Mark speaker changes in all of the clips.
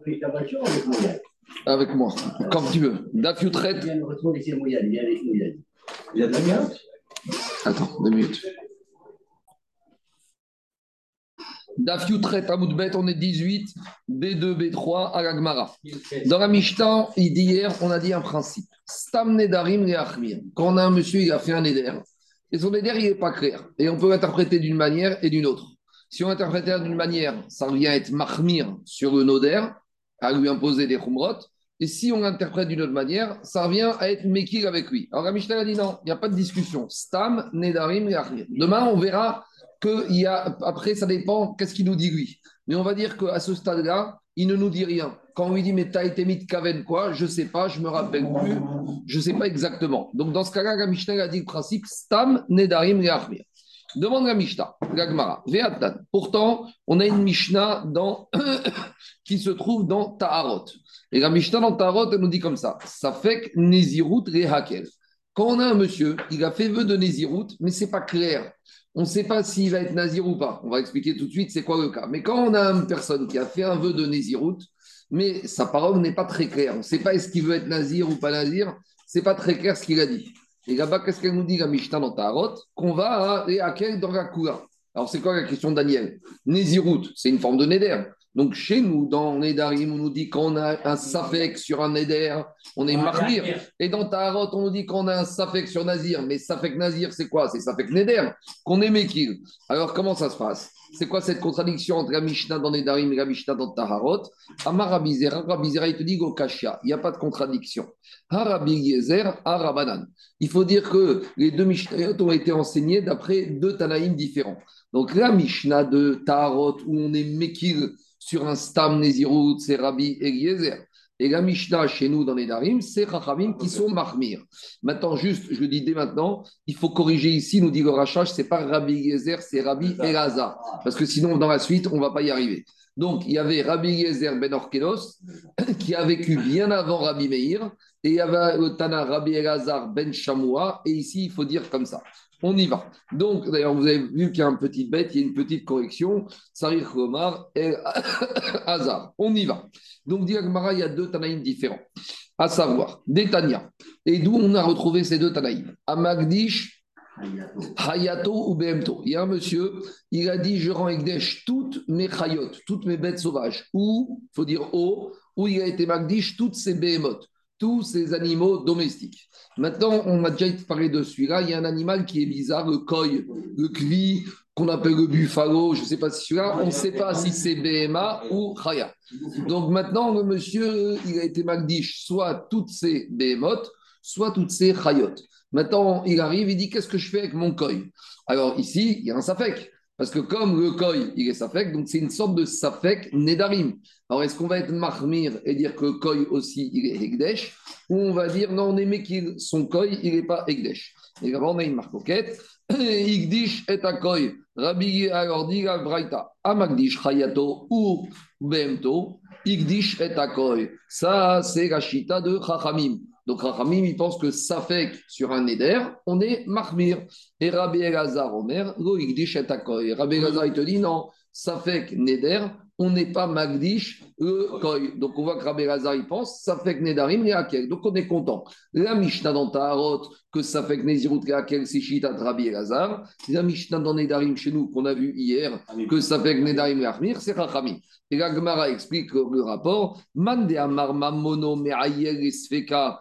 Speaker 1: Avec ta voiture ou avec Mouyad
Speaker 2: Avec moi, comme tu veux. Daf Yutret.
Speaker 1: Il vient de retrouver ses Mouyad, il est avec Mouyad. Il a de la
Speaker 2: Attends, deux minutes. Daf Yutret Amoudbet, on est 18, B2, B3, à la Gemara. Dans la Mishnah, d'hier, on a dit un principe. Stam Nedarim Leachmir. Quand on a un monsieur, il a fait un Neder. Et son Neder, il n'est pas clair. Et on peut l'interpréter d'une manière et d'une autre. Si on interprète d'une manière, ça revient à être Mahmir sur le Noder, à lui imposer des Khumrot. Et si on l'interprète d'une autre manière, ça revient à être Mekir avec lui. Alors la a dit non, il n'y a pas de discussion. Stam Nedarim Leachmir. Demain, on verra que y a, après, ça dépend, qu'est-ce qu'il nous dit lui. Mais on va dire qu'à ce stade-là, il ne nous dit rien. Quand on lui dit, mais t'as été mis de Kaven quoi Je ne sais pas, je me rappelle plus, je ne sais pas exactement. Donc dans ce cas-là, la a dit le principe Stam Nedarim Leachmir. Demande la Mishnah, la Gemara. Pourtant, on a une Mishnah dans, qui se trouve dans Taharot. Et la Mishnah dans Taharot, elle nous dit comme ça Ça fait que Nézirut Rehakel. Quand on a un monsieur, il a fait vœu de Nézirut, mais c'est pas clair. On ne sait pas s'il va être nazir ou pas. On va expliquer tout de suite c'est quoi le cas. Mais quand on a une personne qui a fait un vœu de Nézirut, mais sa parole n'est pas très claire, on ne sait pas est-ce qu'il veut être nazir ou pas nazir, c'est pas très clair ce qu'il a dit. Et là-bas, qu'est-ce qu'elle nous dit, la Mishnah dans Tarot Qu'on va à Rehakel dans la. Alors, c'est quoi la question de Daniel? Nézirut, c'est une forme de Néder. Donc, chez nous, dans Nédarim, on nous dit qu'on a un Safek sur un Néder, on est Mahmir. Et dans Tarot, on nous dit qu'on a un Safek sur Nazir. Mais Safek Nazir, c'est quoi? C'est Safek Néder, qu'on est Mekil. Alors, comment ça se passe? C'est quoi cette contradiction entre la Mishnah dans Nédarim et la Mishnah dans Taharot? Amar Rabizera, Rabizera, il te dit Gokashia. Il n'y a pas de contradiction. Harabi Yezer, Harabanan. Il faut dire que les deux Mishnayot ont été enseignés d'après deux Tanaïm différents. Donc, la Mishnah de Taharot, où on est Mekil sur un Stam Nezirut, c'est Rabbi Eliezer. Et la Mishnah chez nous dans les Darim, c'est Chachamim qui sont Mahmir. Maintenant, juste, je le dis dès maintenant, il faut corriger ici, nous dit le Rachach, c'est pas Rabbi Eliezer, c'est Rabbi Elazar. Parce que sinon, dans la suite, on ne va pas y arriver. Donc, il y avait Rabbi Eliezer ben Orkelos, qui a vécu bien avant Rabbi Meir, et il y avait le Tana Rabbi Elazar ben Shamoua, et ici, il faut dire comme ça. On y va. Donc, d'ailleurs, vous avez vu qu'il y a une petite bête, il y a une petite correction. Sarir Khomar et Hazar. On y va. Donc, Diagmara, il y a deux Tanaïm différents. À savoir, des Tania. Et d'où on a retrouvé ces deux Tanaïm? À Magdish, Hayato ou Behemto. Il y a un monsieur, il a dit Je rends Egdesh toutes mes Chayot, toutes mes bêtes sauvages. Ou, il faut dire O, où il a été Magdish toutes ses Behemoth tous ces animaux domestiques. Maintenant, on a déjà parlé de celui-là. Il y a un animal qui est bizarre, le coy, le cli, qu'on appelle le buffalo. Je ne sais pas si celui-là, on ne sait pas si c'est BMA ou Chaya. Donc maintenant, le monsieur, il a été magdiche, soit toutes ces behemoths, soit toutes ces Chayot. Maintenant, il arrive, il dit Qu'est-ce que je fais avec mon coy Alors ici, il y a un safek. Parce que comme le koi, il est safek, donc c'est une sorte de safek nedarim. Alors est-ce qu'on va être mahmir et dire que koi aussi, il est egdesh Ou on va dire non, on aimait qu'il son koi, il n'est pas egdesh. Et là on a une marcoquette. Igdish et koi. Rabbi alors dit la. Amagdish chayato ou bemto. Igdish et koi. Ça, c'est la chita de chachamim. Donc Rachamim, il pense que Safek sur un Neder, on est Mahmir. Et Rabbi Elazar Omer, Goïgdish et. Rabbi Elazar, il te dit non, Safek Neder, on n'est pas Magdish le Koy. Donc on voit que Rabbi Elazar, il pense Safek Nedarim et Akel. Donc on est content. La Mishnah dans Taharot, que Safek Nezirut et Akel, c'est Shita de Rabbi Elazar. La Mishnah dans Nedarim chez nous, qu'on a vu hier, que Safek Nedarim et Ahmir, c'est Rachamim. Et la Gemara explique le rapport. Mande amar mamono me'ayel me'ayel.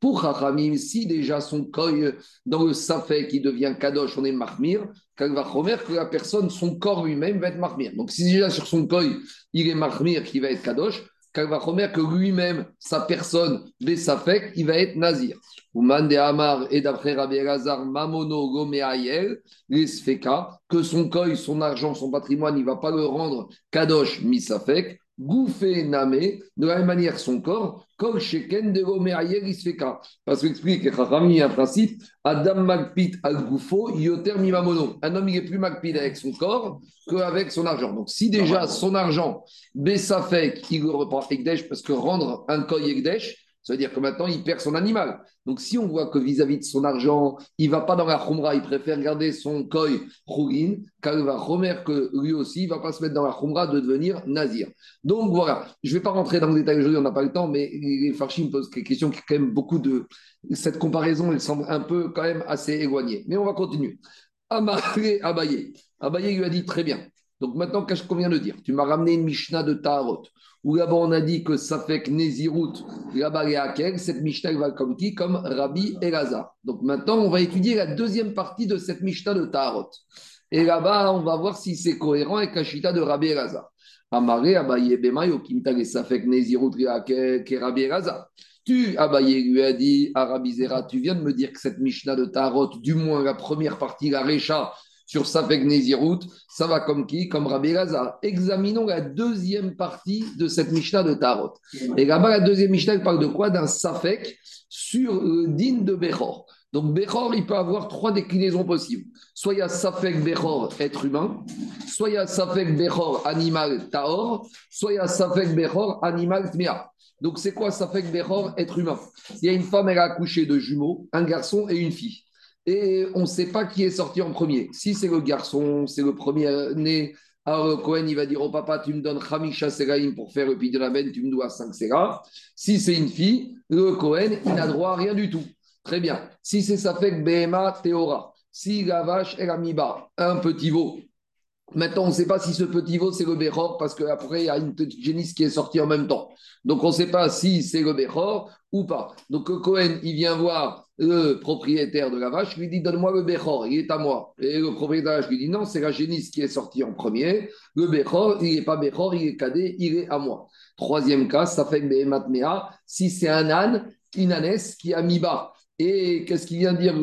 Speaker 2: Pour Chachamim, si déjà son koy dans le safek qui devient kadosh, on est mahmir, va que la personne, son corps lui-même va être mahmir. Donc si déjà sur son koy, il est mahmir qui va être kadosh, va que lui-même, sa personne, des safek, il va être nazir. Ouman de Amar et d'après Rabbi Elazar, Mamono Gomeayel, que son coy, son argent, son patrimoine, il ne va pas le rendre Kadosh Misafek, Gouffé Namé, de la même manière son corps, Kol Sheken de Gomeayel Isfeka. Parce qu'il explique Rami un principe, Adam Magpit al Goufo, Yoter Mimamono. Un homme, il est plus Magpit avec son corps qu'avec son argent. Donc si déjà son argent, Bessafek, il le reprend Ekdesh, parce que rendre un coy Ekdesh, Ça veut dire que maintenant, il perd son animal. Donc, si on voit que vis-à-vis de son argent, il va pas dans la khumra, il préfère garder son koi il va remettre que lui aussi, il va pas se mettre dans la khumra de devenir nazir. Donc, voilà. Je vais pas rentrer dans le détail aujourd'hui, on n'a pas le temps, mais les farchim posent des questions qui, quand même, beaucoup de. Cette comparaison, elle semble un peu, quand même, assez éloignée. Mais on va continuer. Amaré Abaye. Abaye lui a dit très bien. Donc maintenant, qu'est-ce qu'on vient de dire? Tu m'as ramené une Mishnah de Taharot, où là-bas on a dit que ça fait que Nézirut, là-bas cette Mishnah va comme qui? Comme Rabbi Elazar. Donc maintenant, on va étudier la deuxième partie de cette Mishnah de Taharot. Et là-bas, on va voir si c'est cohérent avec la Shita de Rabbi Elazar. Amaré Abaye Bemayo, Kimtag Safek Rabbi Elazar. Tu, Abaye lui a dit à Rabbi Zera, tu viens de me dire que cette Mishnah de Taharot, du moins la première partie, la Recha, sur Safek Nézirut, ça va comme qui Comme Rabbi Gaza. Examinons la deuxième partie de cette Mishnah de Tarot. Et là-bas, la deuxième Mishnah, parle de quoi D'un Safek sur le din de Bechor. Donc Bechor, il peut avoir trois déclinaisons possibles. Soit il y a Safek Bechor, être humain, soit il y a Safek Bechor, animal Taor, soit il y a Safek Bechor, animal Tmea. Donc c'est quoi Safek Bechor, être humain? Il y a une femme, elle a accouché de jumeaux, un garçon et une fille et on ne sait pas qui est sorti en premier. Si c'est le garçon, c'est le premier né. Alors Cohen, il va dire au papa, tu me donnes Hamisha Seraim pour faire le Pidelaben, tu me dois 5 Sera. Si c'est une fille, le Cohen, il n'a droit à rien du tout. Très bien. Si c'est fait Behema Théora, si la vache est Miba, un petit veau. Maintenant, on ne sait pas si ce petit veau, c'est le Bechor, parce qu'après, il y a une petite génisse qui est sortie en même temps. Donc, on ne sait pas si c'est le Bechor ou pas. Donc, Cohen, il vient voir le propriétaire de la vache lui dit Donne-moi le Bechor, il est à moi. Et le propriétaire de la vache lui dit Non, c'est la génisse qui est sortie en premier. Le Bechor, il n'est pas Bechor, il est cadet, il est à moi. Troisième cas, ça fait Behemat si c'est un âne, une ânesse qui a mis bas. Et qu'est-ce qu'il vient dire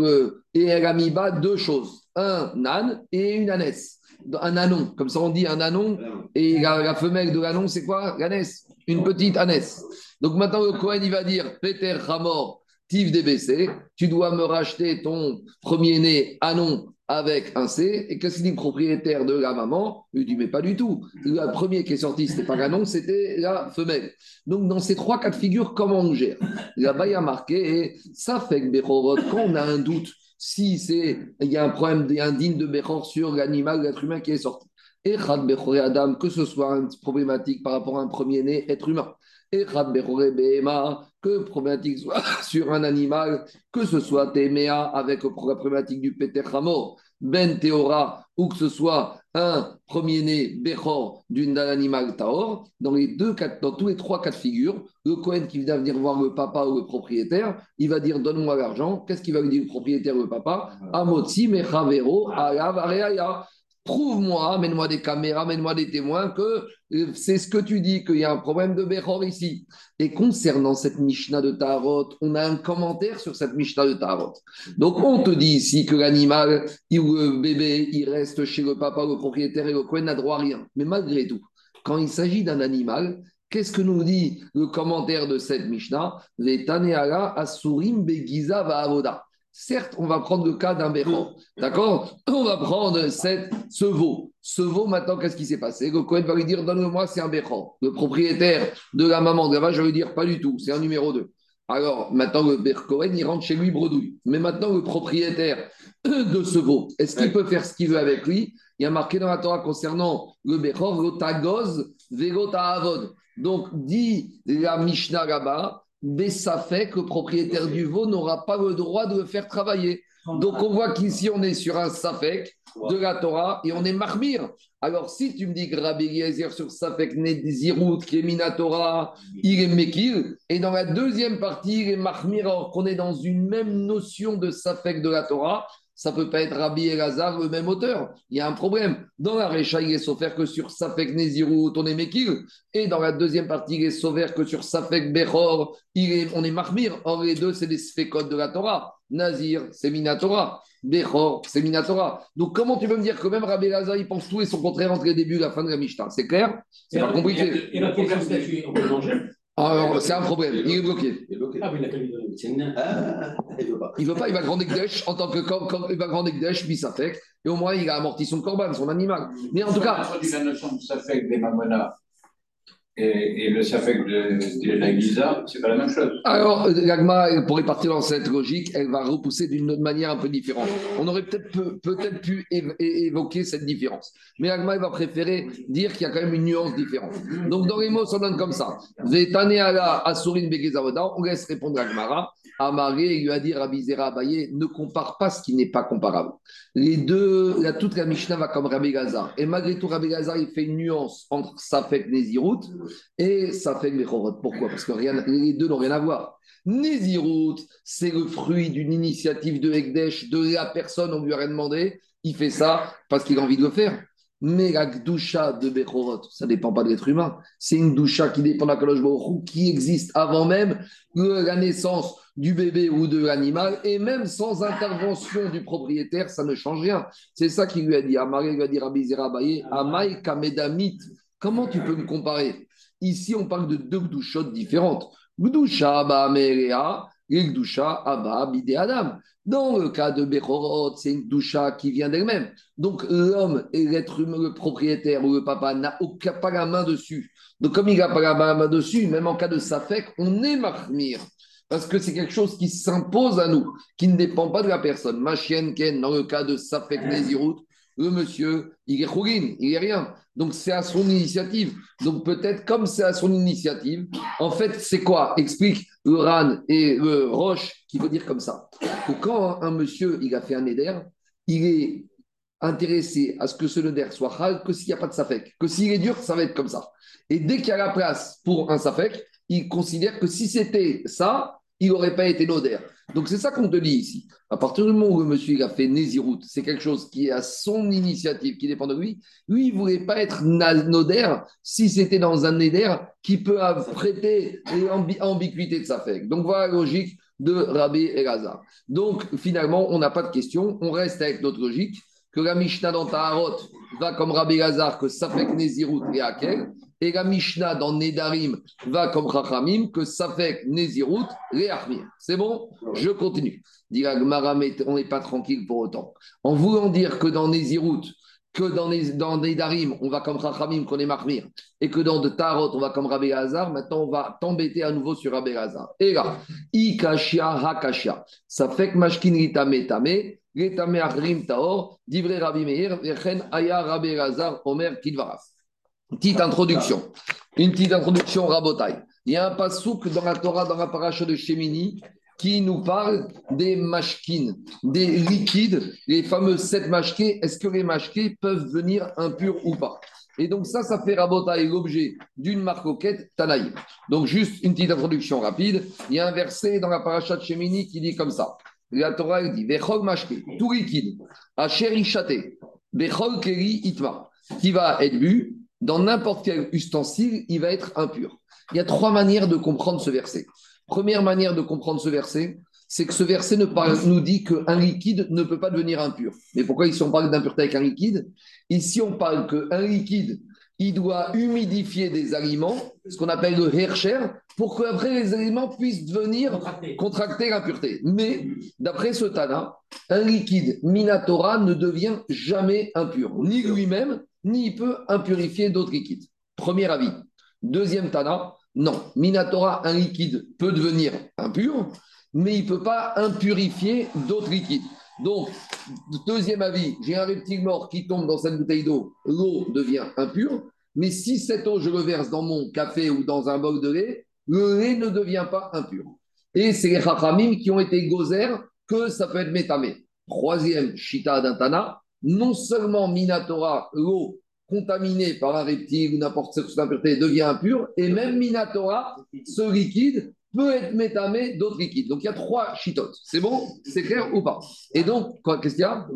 Speaker 2: Et elle a mis bas deux choses un âne et une ânesse. Un anon, comme ça on dit un anon, et la, femelle de l'anon, c'est quoi? L'ânesse, une petite ânesse. Donc maintenant, le Cohen, il va dire Peter Ramor, Tiv DBC, tu dois me racheter ton premier-né Anon avec un C. Et qu'est-ce qu'il dit propriétaire de la maman? Il dit Mais pas du tout. Le premier qui est sorti, ce n'était pas l'Anon, c'était la femelle. Donc, dans ces trois cas de figure, comment on gère? Là-bas, il y a marqué et ça fait que quand on a un doute, si c'est il y a un problème, il y a un digne de Bechor sur l'animal, l'être humain qui est sorti. Et Adam, que ce soit une problématique par rapport à un premier-né, être humain que problématique soit sur un animal, que ce soit Téméa avec la problématique du Peter Ben Théora, ou que ce soit un premier-né Bechor d'un animal Taor, dans, les deux dans tous les trois cas de figure, le Cohen qui vient venir voir le papa ou le propriétaire, il va dire Donne-moi l'argent. Qu'est-ce qu'il va lui dire le propriétaire ou le papa? Amotsi, Mechavero, Alav, Areaya. Prouve-moi, amène-moi des caméras, amène-moi des témoins que euh, c'est ce que tu dis, qu'il y a un problème de Bechor ici. Et concernant cette Mishnah de Tarot, on a un commentaire sur cette Mishnah de Tarot. Donc on te dit ici que l'animal, le bébé, il reste chez le papa, le propriétaire et le coin n'a droit à rien. Mais malgré tout, quand il s'agit d'un animal, Qu'est-ce que nous dit le commentaire de cette Mishnah? Les Asurim Begiza Va Avoda. Certes, on va prendre le cas d'un béron, d'accord? On va prendre cette, ce veau. Ce veau, maintenant, qu'est-ce qui s'est passé? Le Cohen va lui dire Donne-moi, c'est un béron. Le propriétaire de la maman de la vache va lui dire Pas du tout, c'est un numéro 2. Alors, maintenant, le Cohen, il rentre chez lui bredouille. Mais maintenant, le propriétaire de ce veau, est-ce qu'il peut faire ce qu'il veut avec lui? Il y a marqué dans la Torah concernant le Bechor, Goz, Vegota Avod. Donc, dit la Mishnah là fait que le propriétaire du veau n'aura pas le droit de le faire travailler. Donc on voit qu'ici on est sur un Safek de la Torah et on est marmire. Alors si tu me dis que Rabbi Eliezer sur Safek Nezirut, qui est Minatora, il est Mekil, et dans la deuxième partie il est marmire alors qu'on est dans une même notion de Safek de la Torah, ça peut pas être Rabbi Elazar, le même auteur. Il y a un problème. Dans la Recha, il est sauver que sur Safek Nezirut, on est Mekil. Et dans la deuxième partie, il est sauver que sur Safek Bechor, il est, on est Mahmir. Or, les deux, c'est des sphécotes de la Torah. Nazir, c'est Minatora. Bechor, c'est Minatora. Donc, comment tu peux me dire que même Rabbi Elazar, il pense tout et son contraire entre les débuts et la fin de la Mishnah? C'est clair? C'est pas compliqué.
Speaker 3: Et la question statut, on peut manger
Speaker 2: alors, c'est un problème, il est bloqué. Il est bloqué.
Speaker 3: Ah, mais il a qu'à lui donner.
Speaker 1: Ah, il veut pas.
Speaker 2: Il veut pas, il va grand Ekdesh en tant que quand, il va grand Ekdesh, puis ça fait. Et au moins, il a amorti son corban, son animal. Mais en tout cas.
Speaker 4: ça fait des. Et, le Safek de, de la Giza, c'est pas la même chose.
Speaker 2: Alors, l'agma, pour partir dans cette logique, elle va repousser d'une autre manière un peu différente. On aurait peut-être peut, pu évoquer cette différence. Mais l'agma, elle va préférer dire qu'il y a quand même une nuance différente. Donc, dans les mots, ça donne comme ça. Vetane ala asurin begezavoda, on laisse répondre l'agmara. Amaré lui a dit Rabbi Zera Abaye, ne compare pas ce qui n'est pas comparable. Les deux, la, toute la Mishnah va comme Rabbi. Et malgré tout, Rabbi il fait une nuance entre Safek Nézirut et Safek Mechorot. Pourquoi? Parce que rien, les deux n'ont rien à voir. Nézirut, c'est le fruit d'une initiative de Ekdesh, de la personne, on lui a rien demandé. Il fait ça parce qu'il a envie de le faire. Mais la Gdusha de Bechorot, ça ne dépend pas de l'être humain. C'est une Gdusha qui dépend de la Kadosh qui existe avant même la naissance du bébé ou de l'animal, et même sans intervention du propriétaire, ça ne change rien. C'est ça qu'il lui a dit. Amaré lui a dit Rabbi Zera Abaye, Amai Kamedamit. Comment tu peux me comparer? Ici, on parle de deux Gdushot différentes. Gdusha Abba Et Gdusha Abba Bide Adam. Dans le cas de Bechorot, c'est une Gdusha qui vient d'elle-même. Donc l'homme et l'être humain, le propriétaire ou le papa n'a pas la main dessus. Donc comme il n'a pas la main dessus, même en cas de Safek, on est marmire. Parce que c'est quelque chose qui s'impose à nous, qui ne dépend pas de la personne. Ma chienne Ken, dans le cas de Safek Nezirut, le monsieur, il est chourine, il est rien. Donc c'est à son initiative. Donc peut-être comme c'est à son initiative, en fait c'est quoi? Explique le Ran et le Roche qui veut dire comme ça. Que quand un monsieur, il a fait un éder, il est intéressé à ce que ce neder soit hal que s'il n'y a pas de Safek. Que s'il est dur, ça va être comme ça. Et dès qu'il y a la place pour un Safek, il considère que si c'était ça, il n'aurait pas été nodaire. Donc c'est ça qu'on te dit ici. À partir du moment où le monsieur il a fait Nézirout, c'est quelque chose qui est à son initiative, qui dépend de lui. Lui, il ne voulait pas être nodaire si c'était dans un néder qui peut prêter l'ambi- ambiguïté de sa fête. Donc voilà la logique de Rabbi Elazar. Donc finalement, on n'a pas de question. On reste avec notre logique que la Mishnah dans Taharot va comme Rabbi Elazar, que Safek Nézirout et Akel. Et la Mishnah dans Nedarim va comme Chachamim, que Safek Nézirout et Achmir. C'est bon? Je continue. Mais on n'est pas tranquille pour autant. En voulant dire que dans Nézirout, que dans, les, dans Nedarim, on va comme Chachamim, qu'on est Mahmir, et que dans de Tarot, on va comme Rabbi Hazar, maintenant on va t'embêter à nouveau sur Rabbi Hazar. Et là, Ikashia Hakashia, ça fait que Mashkin Ritame Tame, Ritame Taor, Divrei Rabbi Meir, Vechen Aya Rabbi Hazar, Omer Kidvaraf. Petite introduction. Une petite introduction Rabotai. Il y a un pasouk dans la Torah, dans la paracha de Shemini, qui nous parle des mashkines, des liquides, les fameux sept mashkés. Est-ce que les mashkés peuvent venir impurs ou pas? Et donc ça, ça fait Rabotai l'objet d'une marcoquette Tanaïm. Donc juste une petite introduction rapide. Il y a un verset dans la paracha de Shemini qui dit comme ça. La Torah dit Vechol mashké, tout liquide, asher ishate, Vechol keri itma, qui va être bu? Dans n'importe quel ustensile, il va être impur. Il y a trois manières de comprendre ce verset. Première manière de comprendre ce verset, c'est que ce verset ne parle- nous dit qu'un liquide ne peut pas devenir impur. Mais pourquoi ici on parle d'impureté avec un liquide? Ici on parle qu'un liquide, il doit humidifier des aliments, ce qu'on appelle le hercher, pour qu'après les aliments puissent devenir contracter l'impureté. Mais d'après ce Tana, un liquide minatora ne devient jamais impur, ni lui-même, ni il peut impurifier d'autres liquides. Premier avis. Deuxième Tana, non. Minatora, un liquide peut devenir impur, mais il ne peut pas impurifier d'autres liquides. Donc, deuxième avis, j'ai un reptile mort qui tombe dans cette bouteille d'eau, l'eau devient impure, mais si cette eau, je le verse dans mon café ou dans un bol de lait, le lait ne devient pas impur. Et c'est les qui ont été gozer que ça peut être métamé. Troisième, Shita d'Antana, non seulement Minatora, l'eau contaminée par un reptile ou n'importe quelle impureté devient impure, et même Minatora, ce liquide, peut être métamé d'autres liquides. Donc il y a trois chitotes. C'est bon? C'est clair ou pas? Et donc, quoi, qu'est-ce qu'il y a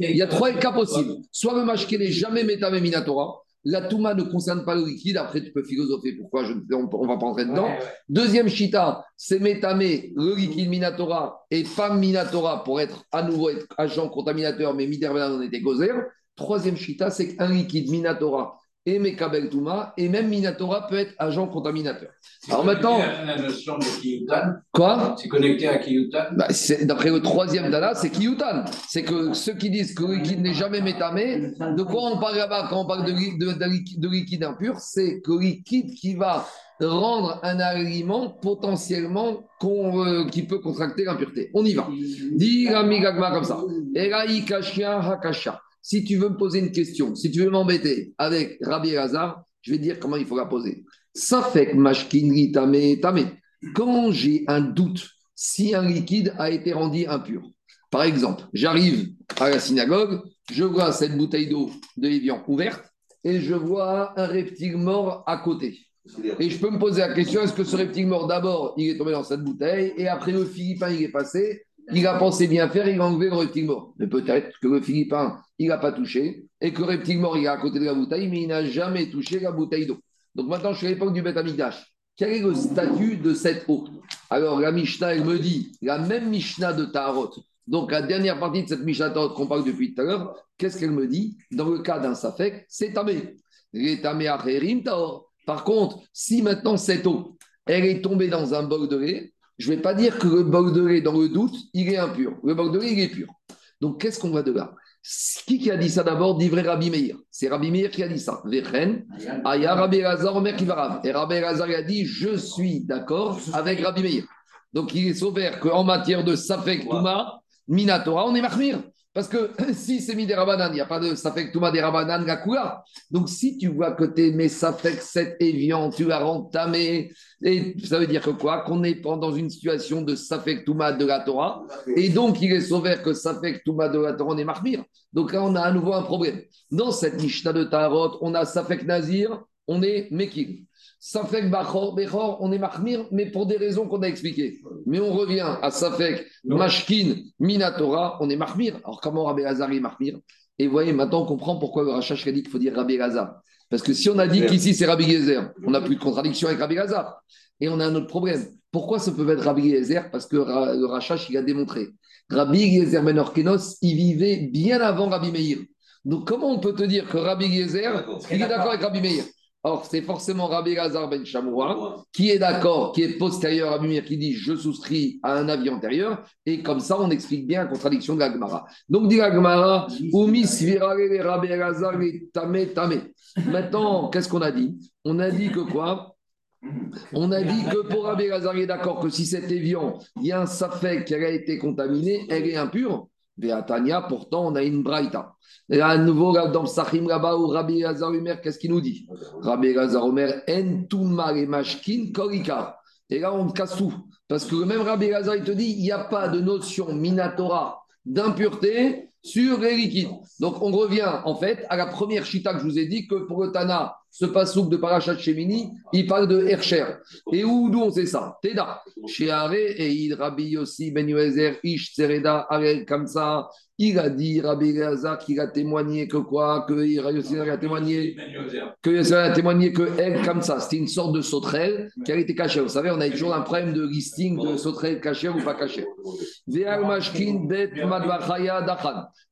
Speaker 2: il y a trois cas possibles. Soit le mashké n'est jamais métamé minatora. La touma ne concerne pas le liquide. Après, tu peux philosopher pourquoi je, on ne va pas rentrer dedans. Deuxième chita, c'est métamé le liquide minatora et pas minatora pour être à nouveau être agent contaminateur, mais midervelan en était gozer. Troisième chita, c'est qu'un liquide minatora et Mekabel Touma, et même Minatora peut être agent contaminateur. Alors maintenant,
Speaker 4: La notion de Kiyutan,
Speaker 2: quoi?
Speaker 4: C'est connecté à Kiyutan.
Speaker 2: bah, D'après le troisième Dana, c'est Kiyutan. C'est que ceux qui disent que le liquide n'est jamais métamé, de quoi on parle là-bas quand on parle de, li- de- de liquide, de liquide impur? C'est que le liquide qui va rendre un aliment potentiellement qu'on, euh, qui peut contracter l'impureté. On y va. Dis Rami Gagma comme ça. Eraï Kashia Hakasha. Si tu veux me poser une question, si tu veux m'embêter avec Rabbi Elazar, je vais te dire comment il faut la poser. Safek mashkin tame tame. Quand j'ai un doute si un liquide a été rendu impur. Par exemple, j'arrive à la synagogue, je vois cette bouteille d'eau de Evian ouverte et je vois un reptile mort à côté. Et je peux me poser la question, est-ce que ce reptile mort, d'abord, il est tombé dans cette bouteille, et après le Philippin, il est passé, il a pensé bien faire, il a enlevé le reptile mort. Mais peut-être que le Philippin, il n'a pas touché, et que le reptile mort, il est à côté de la bouteille, mais il n'a jamais touché la bouteille d'eau. Donc maintenant, je suis à l'époque du Beth Amikdash. Quel est le statut de cette eau? Alors, la Mishnah, elle me dit, la même Mishnah de Taharot, donc la dernière partie de cette Mishnah Taharot qu'on parle depuis tout à l'heure, qu'est-ce qu'elle me dit? Dans le cas d'un Safek, c'est Tamé. Par contre, si maintenant cette eau, elle est tombée dans un bol de lait, je ne vais pas dire que le bol de lait, dans le doute, il est impur. Le bol de lait, il est pur. Donc, qu'est-ce qu'on voit de là? Qui qui a dit ça d'abord? D'ivré Rabbi Meir. C'est Rabbi Meir qui a dit ça. Vechen, Aya Rabbi Omer Kivarav. Et Rabbi Elazar il a dit Je suis d'accord avec Rabbi Meir. Donc, il est sauvé qu'en matière de Safek Touma, Minatora, on est Mahmir. Parce que si c'est mis des Rabanan, il n'y a pas de Safek Touma des Rabanan Gakula. Donc, si tu vois que tes mes Safek 7 Evian, tu as rentamé, et ça veut dire que quoi? Qu'on est dans une situation de Safek Touma de la Torah. Et donc, il est sauvé que Safek Touma de la Torah, on est Mahmir. Donc là, on a à nouveau un problème. Dans cette Mishnah de Tarot, on a Safek Nazir, on est Mekir. Safek Bachor, Bechor, on est Mahmir, mais pour des raisons qu'on a expliquées. Mais on revient à Safek Mashkin, Minatora, on est Mahmir. Alors comment Rabbi Hazar est Mahmir? Et vous voyez, maintenant on comprend pourquoi le Rachach a dit qu'il faut dire Rabbi Hazar. Parce que si on a dit qu'ici c'est Rabbi Gezer, on n'a plus de contradiction avec Rabbi Hazar. Et on a un autre problème. Pourquoi ça peut être Rabbi Gezer Parce que le Rachach, il a démontré. Rabbi Gezer Ben Orkenos, il vivait bien avant Rabbi Meir. Donc comment on peut te dire que Rabbi Gezer, il est d'accord avec Rabbi Meir? Or, c'est forcément Rabbi Lazar Ben Chamoura qui est d'accord, qui est postérieur à Meir, qui dit je souscris à un avis antérieur, et comme ça, on explique bien la contradiction de la Gemara. Donc, dit la Gemara, Rabbi Lazar le tamé tamé. Maintenant, qu'est-ce qu'on a dit? On a dit que quoi? On a dit que pour Rabbi Lazar, il est d'accord que si cet évian, il y a un safek qui a été contaminé, elle est impure. Beatania, pourtant, on a une braïta. Et à nouveau, dans Sachim là-bas, où Rabbi Lazar Omer, qu'est-ce qu'il nous dit? Rabbi Lazar Omer, en mashkin korika. Et là, on casse tout. Parce que le même Rabbi Lazar, il te dit, il n'y a pas de notion minatora d'impureté sur les liquides. Donc, on revient, en fait, à la première chita que je vous ai dit, que pour le Tana, ce pasouk de Parachat Shemini, il parle de Hercher. Et où, d'où on sait ça? Teda. Chez Are et Rabbi Yossi Ben Yoezer, Ish Tsereda, Arel Kamsa, il a dit, Rabbi Lazar, qu'il a témoigné que quoi? Que Rabbi Yossi a témoigné que Yossi a témoigné que comme ça, c'était une sorte de sauterelle qui a été cachée. Vous savez, on a toujours un problème de listing de sauterelle cachée ou pas cachée.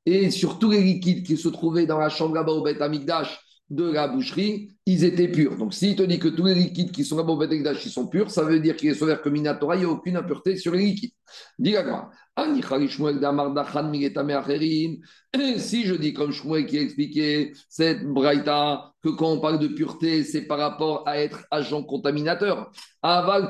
Speaker 2: Et sur tous les liquides qui se trouvaient dans la chambre là-bas au Bet Amigdash de la boucherie, ils étaient purs. Donc, s'il te dit que tous les liquides qui sont là-bas ils sont purs, ça veut dire qu'il est sauvé que Minatora, il n'y a aucune impureté sur les liquides. Dis. Et Si je dis comme Shmuel qui a expliqué cette braïta, que quand on parle de pureté, c'est par rapport à être agent contaminateur. Aval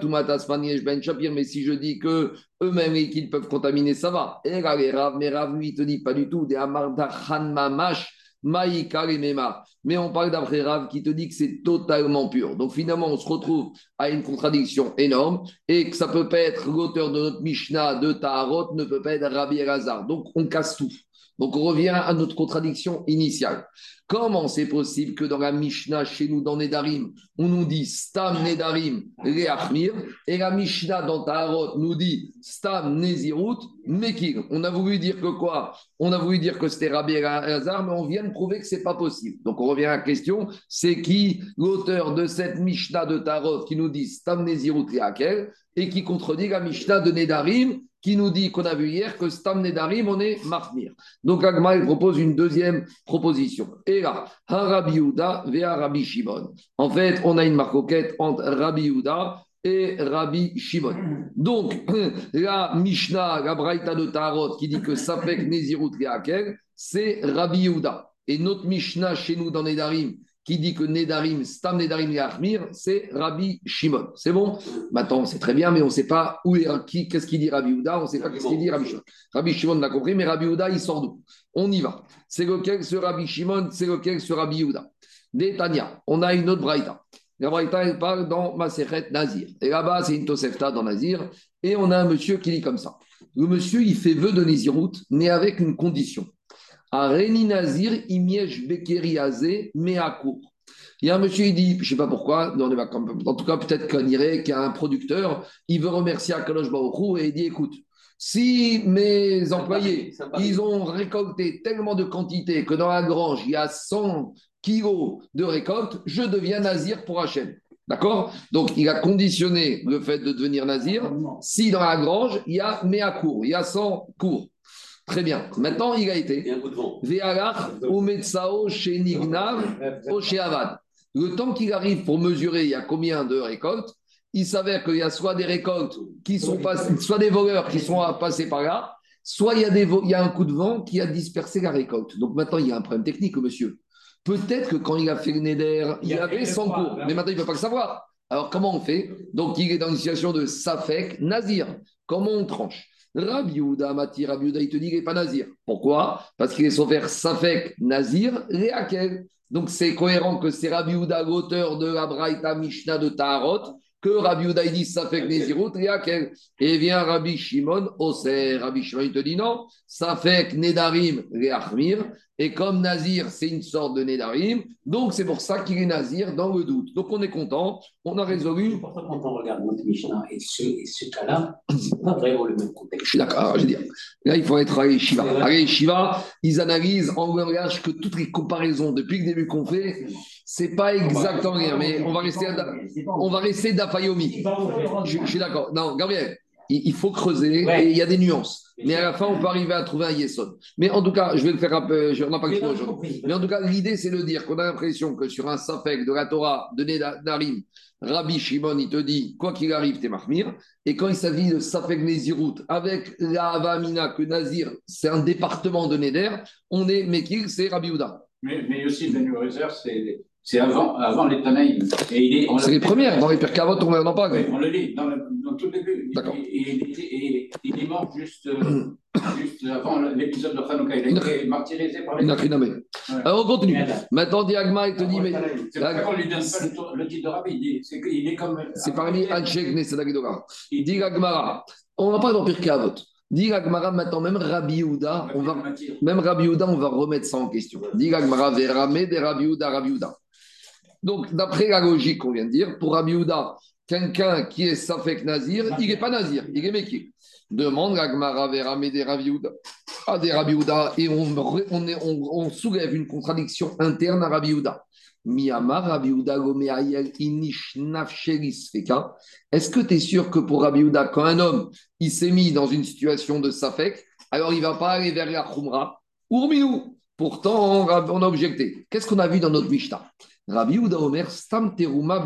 Speaker 2: ben shapir, mais si je dis que eux-mêmes les liquides peuvent contaminer, ça va. Et Rav, mais Rav, lui, il te dit pas du tout. Des amardachan mamash. Maïka et Mema. Mais on parle d'après Rav qui te dit que c'est totalement pur. Donc finalement, on se retrouve à une contradiction énorme et que ça peut pas être l'auteur de notre Mishnah de Taharot, ne peut pas être Rabbi Elazar. Donc on casse tout. Donc on revient à notre contradiction initiale. Comment c'est possible que dans la Mishnah, chez nous, dans Nedarim, on nous dit Stam Nedarim Reachmir, et la Mishnah dans Taharot nous dit Stam Nezirut Mekir. On a voulu dire que quoi? On a voulu dire que c'était Rabbi Elazar, mais on vient de prouver que c'est pas possible. Donc on revient à la question c'est qui l'auteur de cette Mishnah de Taharot qui nous dit Stam Nezirut Reakel et qui contredit la Mishnah de Nedarim qui nous dit qu'on a vu hier que Stam Nedarim, on est Mahmir. Donc Agma, il propose une deuxième proposition. Et là, Rabbi Yehuda vers Rabbi Shimon. En fait, on a une marcoquette entre Rabbi Yehuda et Rabbi Shimon. Donc, la Mishnah, la Braïta de Tarot, qui dit que Sapek Nezirut Reakel, c'est Rabbi Yehuda. Et notre Mishnah chez nous dans Nedarim, qui dit que Nedarim, Stam Nedarim Yahmir, c'est Rabbi Shimon. C'est bon? Maintenant, c'est très bien, mais on ne sait pas où est qui, qu'est-ce qu'il dit Rabbi Yehuda, on ne sait pas qu'est-ce qu'il dit Rabbi Shimon. Rabbi Shimon l'a compris, mais Rabbi Yehuda, il sort d'où? On y va. C'est lequel ce Rabbi Shimon, c'est lequel ce Rabbi Yehuda Tanya, on a une autre Braïta. La Braïta, elle parle dans Maseret Nazir. Et là-bas, c'est une Tosefta dans Nazir. Et on a un monsieur qui dit comme ça. Le monsieur, il fait vœu de Nézirout, mais avec une condition. Areni Nazir, Imiège Bekeri à court. Il y a un monsieur, il dit, je ne sais pas pourquoi, en tout cas, peut-être qu'on irait, qu'il y a un producteur, il veut remercier Akalosh Baruchou et il dit écoute, si mes employés, ils ont récolté tellement de quantité que dans la grange, il y a 100 kilos de récolte, je deviens nazir pour Hachem. D'accord? Donc, il a conditionné le fait de devenir nazir si dans la grange, il y a à cours, il y a 100 cours. Très bien. Maintenant, il a été. Le temps qu'il arrive pour mesurer il y a combien de récoltes, il s'avère qu'il y a soit des récoltes qui sont passées, soit des voleurs qui sont passés par là, soit il y, a des, il y a un coup de vent qui a dispersé la récolte. Donc maintenant, il y a un problème technique, monsieur. Peut-être que quand il a fait le Neder, il, avait 100 cours, mais maintenant il ne peut pas le savoir. Alors comment on fait? Donc il est dans une situation de Safek, Nazir. Comment on tranche? Rabbi Yehuda, Mati, Rabbi il te dit qu'il n'est pas Nazir. Pourquoi? Parce qu'il est sauveur Safek, Nazir, Réakel. Donc c'est cohérent que c'est Rabbi Yehuda, l'auteur de la Braïta Mishnah de Taharot, que Rabbi Yehuda dit Safek, Nezirut, Réakel. Et vient Rabbi Shimon, Oser. Rabbi Shimon, il te dit non, Safek, Nedarim, Réachmir. Et comme Nazir, c'est une sorte de Nédarim, donc c'est pour ça qu'il est Nazir dans le doute. Donc on est content, on a résolu.
Speaker 3: Pour ça, quand on regarde notre Mishnah et ce, et ce cas-là, ce n'est pas vraiment le même contexte.
Speaker 2: Je suis d'accord, je veux dire. Là, il faut être à Shiva. À Shiva, ils analysent en langage que toutes les comparaisons depuis le début qu'on fait, c'est pas exactement rien, mais on va rester à, on va rester d'Afayomi. Je, je suis d'accord. Non, Gabriel, il, faut creuser et il y a des nuances. Mais à la fin, on peut arriver à trouver un Yesod. Mais en tout cas, je vais le faire un peu. On n'a pas le aujourd'hui. Mais en tout cas, l'idée, c'est de dire qu'on a l'impression que sur un Safek de la Torah de Nedarim, Rabbi Shimon, il te dit, quoi qu'il arrive, t'es Mahmir. Et quand il s'agit de Safek Nezirut, avec la Avamina, que Nazir, c'est un département de Neder, on est Mekil, c'est Rabbi Ouda.
Speaker 4: Mais, mais aussi, le Réserve, c'est c'est avant, avant les Tanaïm. C'est
Speaker 2: les premières, dans les Perkavot, on n'en parle
Speaker 4: pas. Oui, on le lit, dans, le, dans tout le début.
Speaker 2: D'accord.
Speaker 4: Et, il est mort juste, euh, juste avant l'épisode de Hanouka. Il a été martyrisé par les
Speaker 2: Tanaïm. Ouais. Alors on continue. Maintenant, Diagma, il te dit. mais
Speaker 4: C'est qu'on lui donne pas le, titre de rabbi. Qu'il est comme.
Speaker 2: C'est parmi Anchek Nesadagidora. Diagmara. On en parle dans Pirkavot. Dit Gmara maintenant, même Rabbi Yehuda, on va, même Rabbi Yehuda, on va remettre ça en question. Dit Gmara, Verame de Rabbi Yehuda, Rabbi Yehuda. Donc, d'après la logique qu'on vient de dire, pour Rabbi Houda, quelqu'un qui est Safek Nazir, il n'est pas Nazir, il est Mekir. Demande la Gemara vers des Rabbi Houda, à des Rabbi Houda, et on, soulève une contradiction interne à Rabbi Houda. Miyama, Rabbi Houda, Inish Est-ce que tu es sûr que pour Rabbi Houda, quand un homme il s'est mis dans une situation de Safek, alors il ne va pas aller vers la Khumra, Urmiou Pourtant, on a objecté. Qu'est-ce qu'on a vu dans notre Mishnah? Rabbi Yehuda Omer, Stam Teruma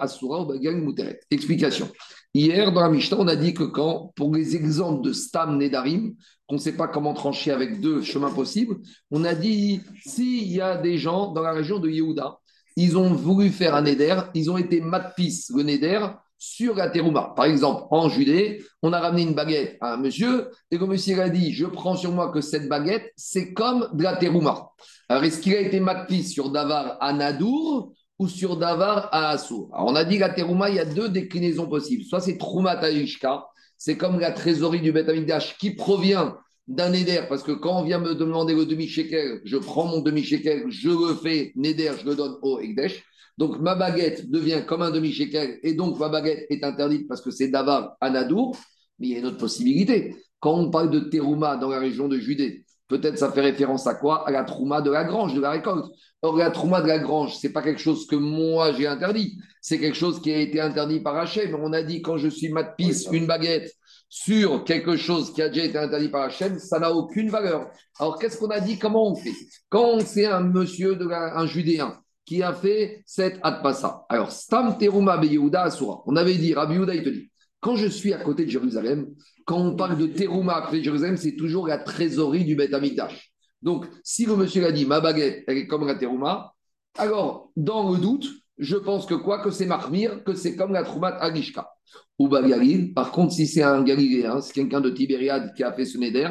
Speaker 2: Asura Muteret. Explication. Hier, dans la Mishnah, on a dit que quand, pour les exemples de Stam Nedarim, qu'on ne sait pas comment trancher avec deux chemins possibles, on a dit s'il y a des gens dans la région de Yehuda, ils ont voulu faire un Neder, ils ont été matpis, le Neder, sur la terouma. Par exemple, en Judée, on a ramené une baguette à un monsieur, et le monsieur a dit Je prends sur moi que cette baguette, c'est comme de la terouma. Alors, est-ce qu'il a été matpi sur Davar à Nadour ou sur Davar à Assour? Alors, on a dit la terouma, il y a deux déclinaisons possibles. Soit c'est Trouma Taishka, c'est comme la trésorerie du Beth qui provient d'un Neder, parce que quand on vient me demander le demi-shekel, je prends mon demi-shekel, je le fais Neder, je le donne au Ekdesh. Donc ma baguette devient comme un demi-shekel et donc ma baguette est interdite parce que c'est Davar Anadour. Mais il y a une autre possibilité. Quand on parle de Terouma dans la région de Judée, peut-être ça fait référence à quoi? À la Trouma de la grange, de la récolte. Or, la Trouma de la grange, c'est pas quelque chose que moi j'ai interdit. C'est quelque chose qui a été interdit par Hachem. On a dit quand je suis matpis, une baguette sur quelque chose qui a déjà été interdit par Hachem, ça n'a aucune valeur. Alors, qu'est-ce qu'on a dit? Comment on fait? Quand c'est un monsieur, de la- un judéen, qui a fait cette adpassa. Alors, Stam Teruma Be Yehuda Asura. On avait dit, Rabbi Yehuda, il te dit, quand je suis à côté de Jérusalem, quand on parle de Teruma de Jérusalem, c'est toujours la trésorerie du Beth Amikdash. Donc, si le monsieur a dit, ma baguette, elle est comme la Teruma, alors, dans le doute, je pense que quoi Que c'est Mahmir, que c'est comme la Troumat Agishka. Ou Galil. Par contre, si c'est un Galiléen, c'est quelqu'un de Tibériade qui a fait ce Neder,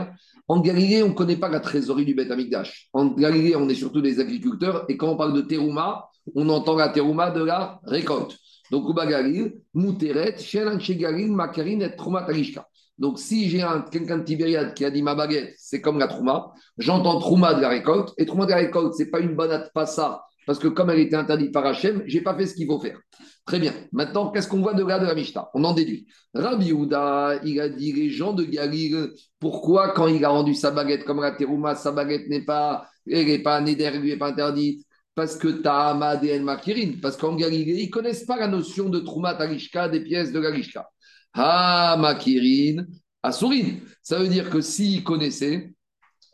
Speaker 2: en Galilée, on ne connaît pas la trésorerie du Beth Amikdash. En Galilée, on est surtout des agriculteurs, et quand on parle de Teruma, on entend la Teruma de la récolte. Donc, Galil, et Agishka. Donc, si j'ai un- quelqu'un de Tibériade qui a dit ma baguette, c'est comme la Trouma, j'entends Trouma de la récolte, et Trouma de la récolte, c'est pas une bonne passa, parce que comme elle était interdite par Hachem, j'ai pas fait ce qu'il faut faire. Très bien. Maintenant, qu'est-ce qu'on voit de là de la Mishnah? On en déduit. Rabbi Houda, il a dit les gens de Galil, pourquoi quand il a rendu sa baguette comme la Terouma, sa baguette n'est pas, elle n'est pas Neder, elle lui est pas interdite? Parce que Tahama et El Makirin, parce qu'en Galilée, ils ne connaissent pas la notion de Trouma Tarishka, des pièces de Galishka. Ha Makirin, Asourin. Ça veut dire que s'ils connaissaient,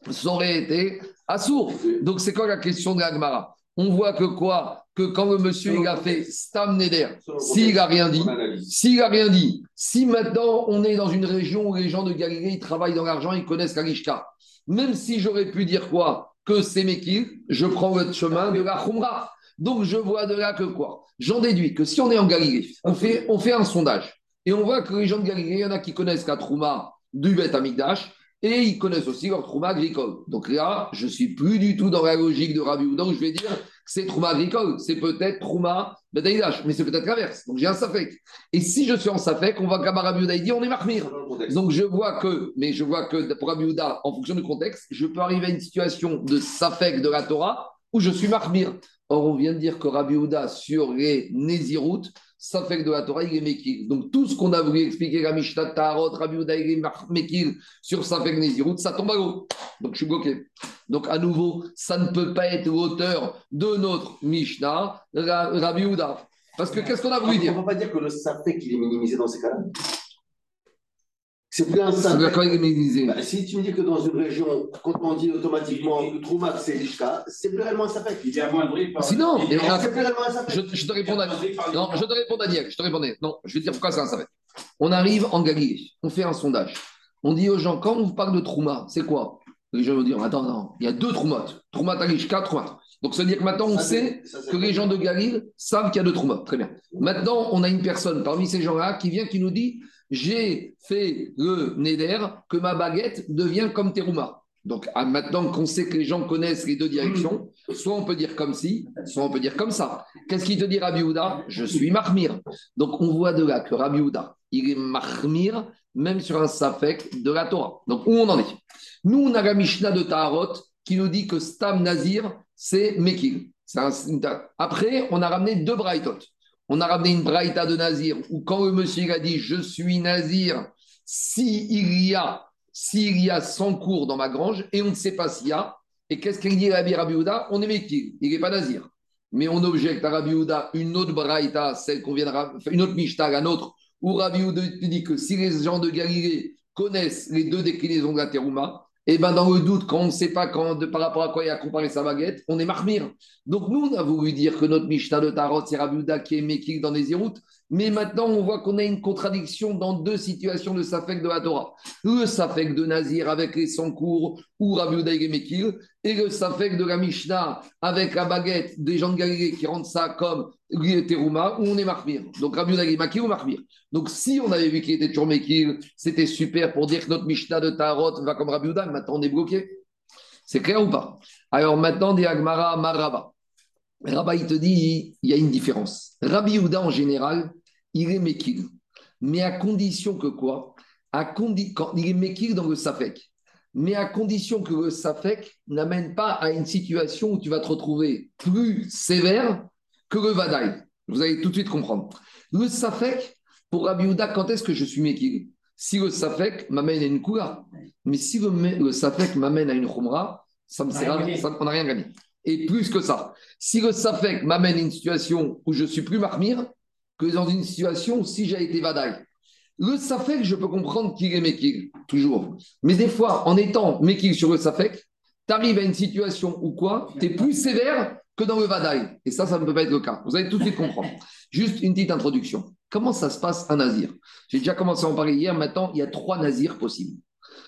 Speaker 2: ça aurait été Assour. Donc c'est quoi la question de l'Agmara On voit que quoi? Que quand le monsieur il a fait Stam Neder, s'il n'a rien dit, s'il n'a rien dit, si maintenant on est dans une région où les gens de Galilée ils travaillent dans l'argent, ils connaissent Kalishka, même si j'aurais pu dire quoi? Que c'est Mekil, je prends le chemin de la Khumra. Donc je vois de là que quoi? J'en déduis que si on est en Galilée, on fait, on fait un sondage et on voit que les gens de Galilée, il y en a qui connaissent la Trouma du Beth Amikdash et ils connaissent aussi leur Trouma agricole. Donc là, je suis plus du tout dans la logique de Rabbi Houda où je vais dire c'est Trouma agricole, c'est peut-être Trouma Beth Amikdash, mais c'est peut-être l'inverse. Donc j'ai un Safek. Et si je suis en Safek, on voit qu'Abba Rabbi on est Mahmir. Donc je vois que, mais je vois que pour Rabbi Houda, en fonction du contexte, je peux arriver à une situation de Safek de la Torah où je suis Mahmir. Or, on vient de dire que Rabbi Houda, sur les Nézirut, Safek de la Torah, il est Mekil. Donc, tout ce qu'on a voulu expliquer, la Mishnah Tarot, Rabbi est Mekil sur Safek Nézirut, ça tombe à l'eau. Donc, je suis bloqué. Donc, à nouveau, ça ne peut pas être l'auteur de notre Mishnah, Ra- Rabbi Houda. Parce que qu'est-ce qu'on a voulu
Speaker 5: On
Speaker 2: dire?
Speaker 5: ne peut pas dire que le safek il est minimisé dans ces cas-là? C'est plus un Bah, si tu me dis que dans une région, quand on dit automatiquement Troumak c'est Lishka, c'est plus réellement un safek.
Speaker 4: Il est amoindri par.
Speaker 2: Sinon,
Speaker 4: il est
Speaker 2: mais
Speaker 5: C'est plus réellement un safek.
Speaker 2: je, je te réponds à Non, je te réponds Daniel, je te répondais. Non, je vais te dire pourquoi c'est un savait. On arrive en Galilée, on fait un sondage. On dit aux gens, quand on vous parle de Trouma, c'est quoi? Les gens vont dire, attends, non, il y a deux Troumotes. Trouma Talishka, Trouma. Donc ça veut dire que maintenant on
Speaker 5: Ça,
Speaker 2: sait
Speaker 5: ça,
Speaker 2: que les gens de Galilée savent qu'il y a deux Troumotes. Très bien. Maintenant, on a une personne parmi ces gens-là qui vient qui nous dit, j'ai fait le Neder, que ma baguette devient comme Terouma. Donc ah, maintenant qu'on sait que les gens connaissent les deux directions, soit on peut dire comme ci, soit on peut dire comme ça. Qu'est-ce qu'il te dit Rabbi Houda Je suis Mahmir. Donc on voit de là que Rabbi Houda, il est Mahmir, même sur un Safek de la Torah. Donc où on en est? Nous, on a la Mishnah de Taharot qui nous dit que Stam Nazir, c'est Mekil. Un- Après, on a ramené deux Braithot. On a ramené une Braïta de Nazir où quand le monsieur a dit Je suis Nazir, s'il y a s'il y a 100 cours dans ma grange et on ne sait pas s'il y a, et qu'est-ce qu'il dit Rabbi Rabbi Houda? On est Mekil, il n'est pas Nazir. Mais on objecte à Rabbi Houda une autre Braïta, celle qu'on vient de ra- enfin, une autre Mishnah, la nôtre, où Rabbi Houda dit que si les gens de Galilée connaissent les deux déclinaisons de la terouma, et ben dans le doute, quand on ne sait pas quand, de, par rapport à quoi il a comparé sa baguette, on est marmire. Donc nous, on a voulu dire que notre Mishnah de Tarot, c'est Rabbi Houda qui est Mekil dans les Iroutes, mais maintenant on voit qu'on a une contradiction dans deux situations de Safek de la Torah. Le Safek de Nazir avec les 100 cours, ou Rabbi Houda et le Safek de la Mishnah avec la baguette des gens de Galilée qui rendent ça comme Terouma, où on est Mahmir. Donc Rabbi Mekil ou Mahmir. Donc si on avait vu qu'il était toujours Mekil, c'était super pour dire que notre Mishnah de Tarot va comme Rabbi mais maintenant on est bloqué. C'est clair ou pas? Alors maintenant, des Agmara Maraba. Rabba, il te dit, il y a une différence. Rabbi Houda, en général, il est Mekil. Mais à condition que quoi? À Il est Mekil dans le Safek. Mais à condition que le Safek n'amène pas à une situation où tu vas te retrouver plus sévère que le Vadaï. Vous allez tout de suite comprendre. Le Safek, pour Rabbi quand est-ce que je suis Mekil Si le Safek m'amène à une Kula, mais si le, Safek m'amène à une Khumra, ça me sert à- ça- on n'a rien gagné. Et plus que ça, si le Safek m'amène à une situation où je suis plus Mahmir que dans une situation où si j'ai été Vadaï. Le Safek, je peux comprendre qu'il est Mekil, toujours. Mais des fois, en étant Mekil sur le Safek, tu arrives à une situation où quoi? Tu es plus sévère que dans le Vadaï. Et ça, ça ne peut pas être le cas. Vous allez tout de suite comprendre. Juste une petite introduction. Comment ça se passe un Nazir? J'ai déjà commencé à en parler hier. Maintenant, il y a trois Nazirs possibles.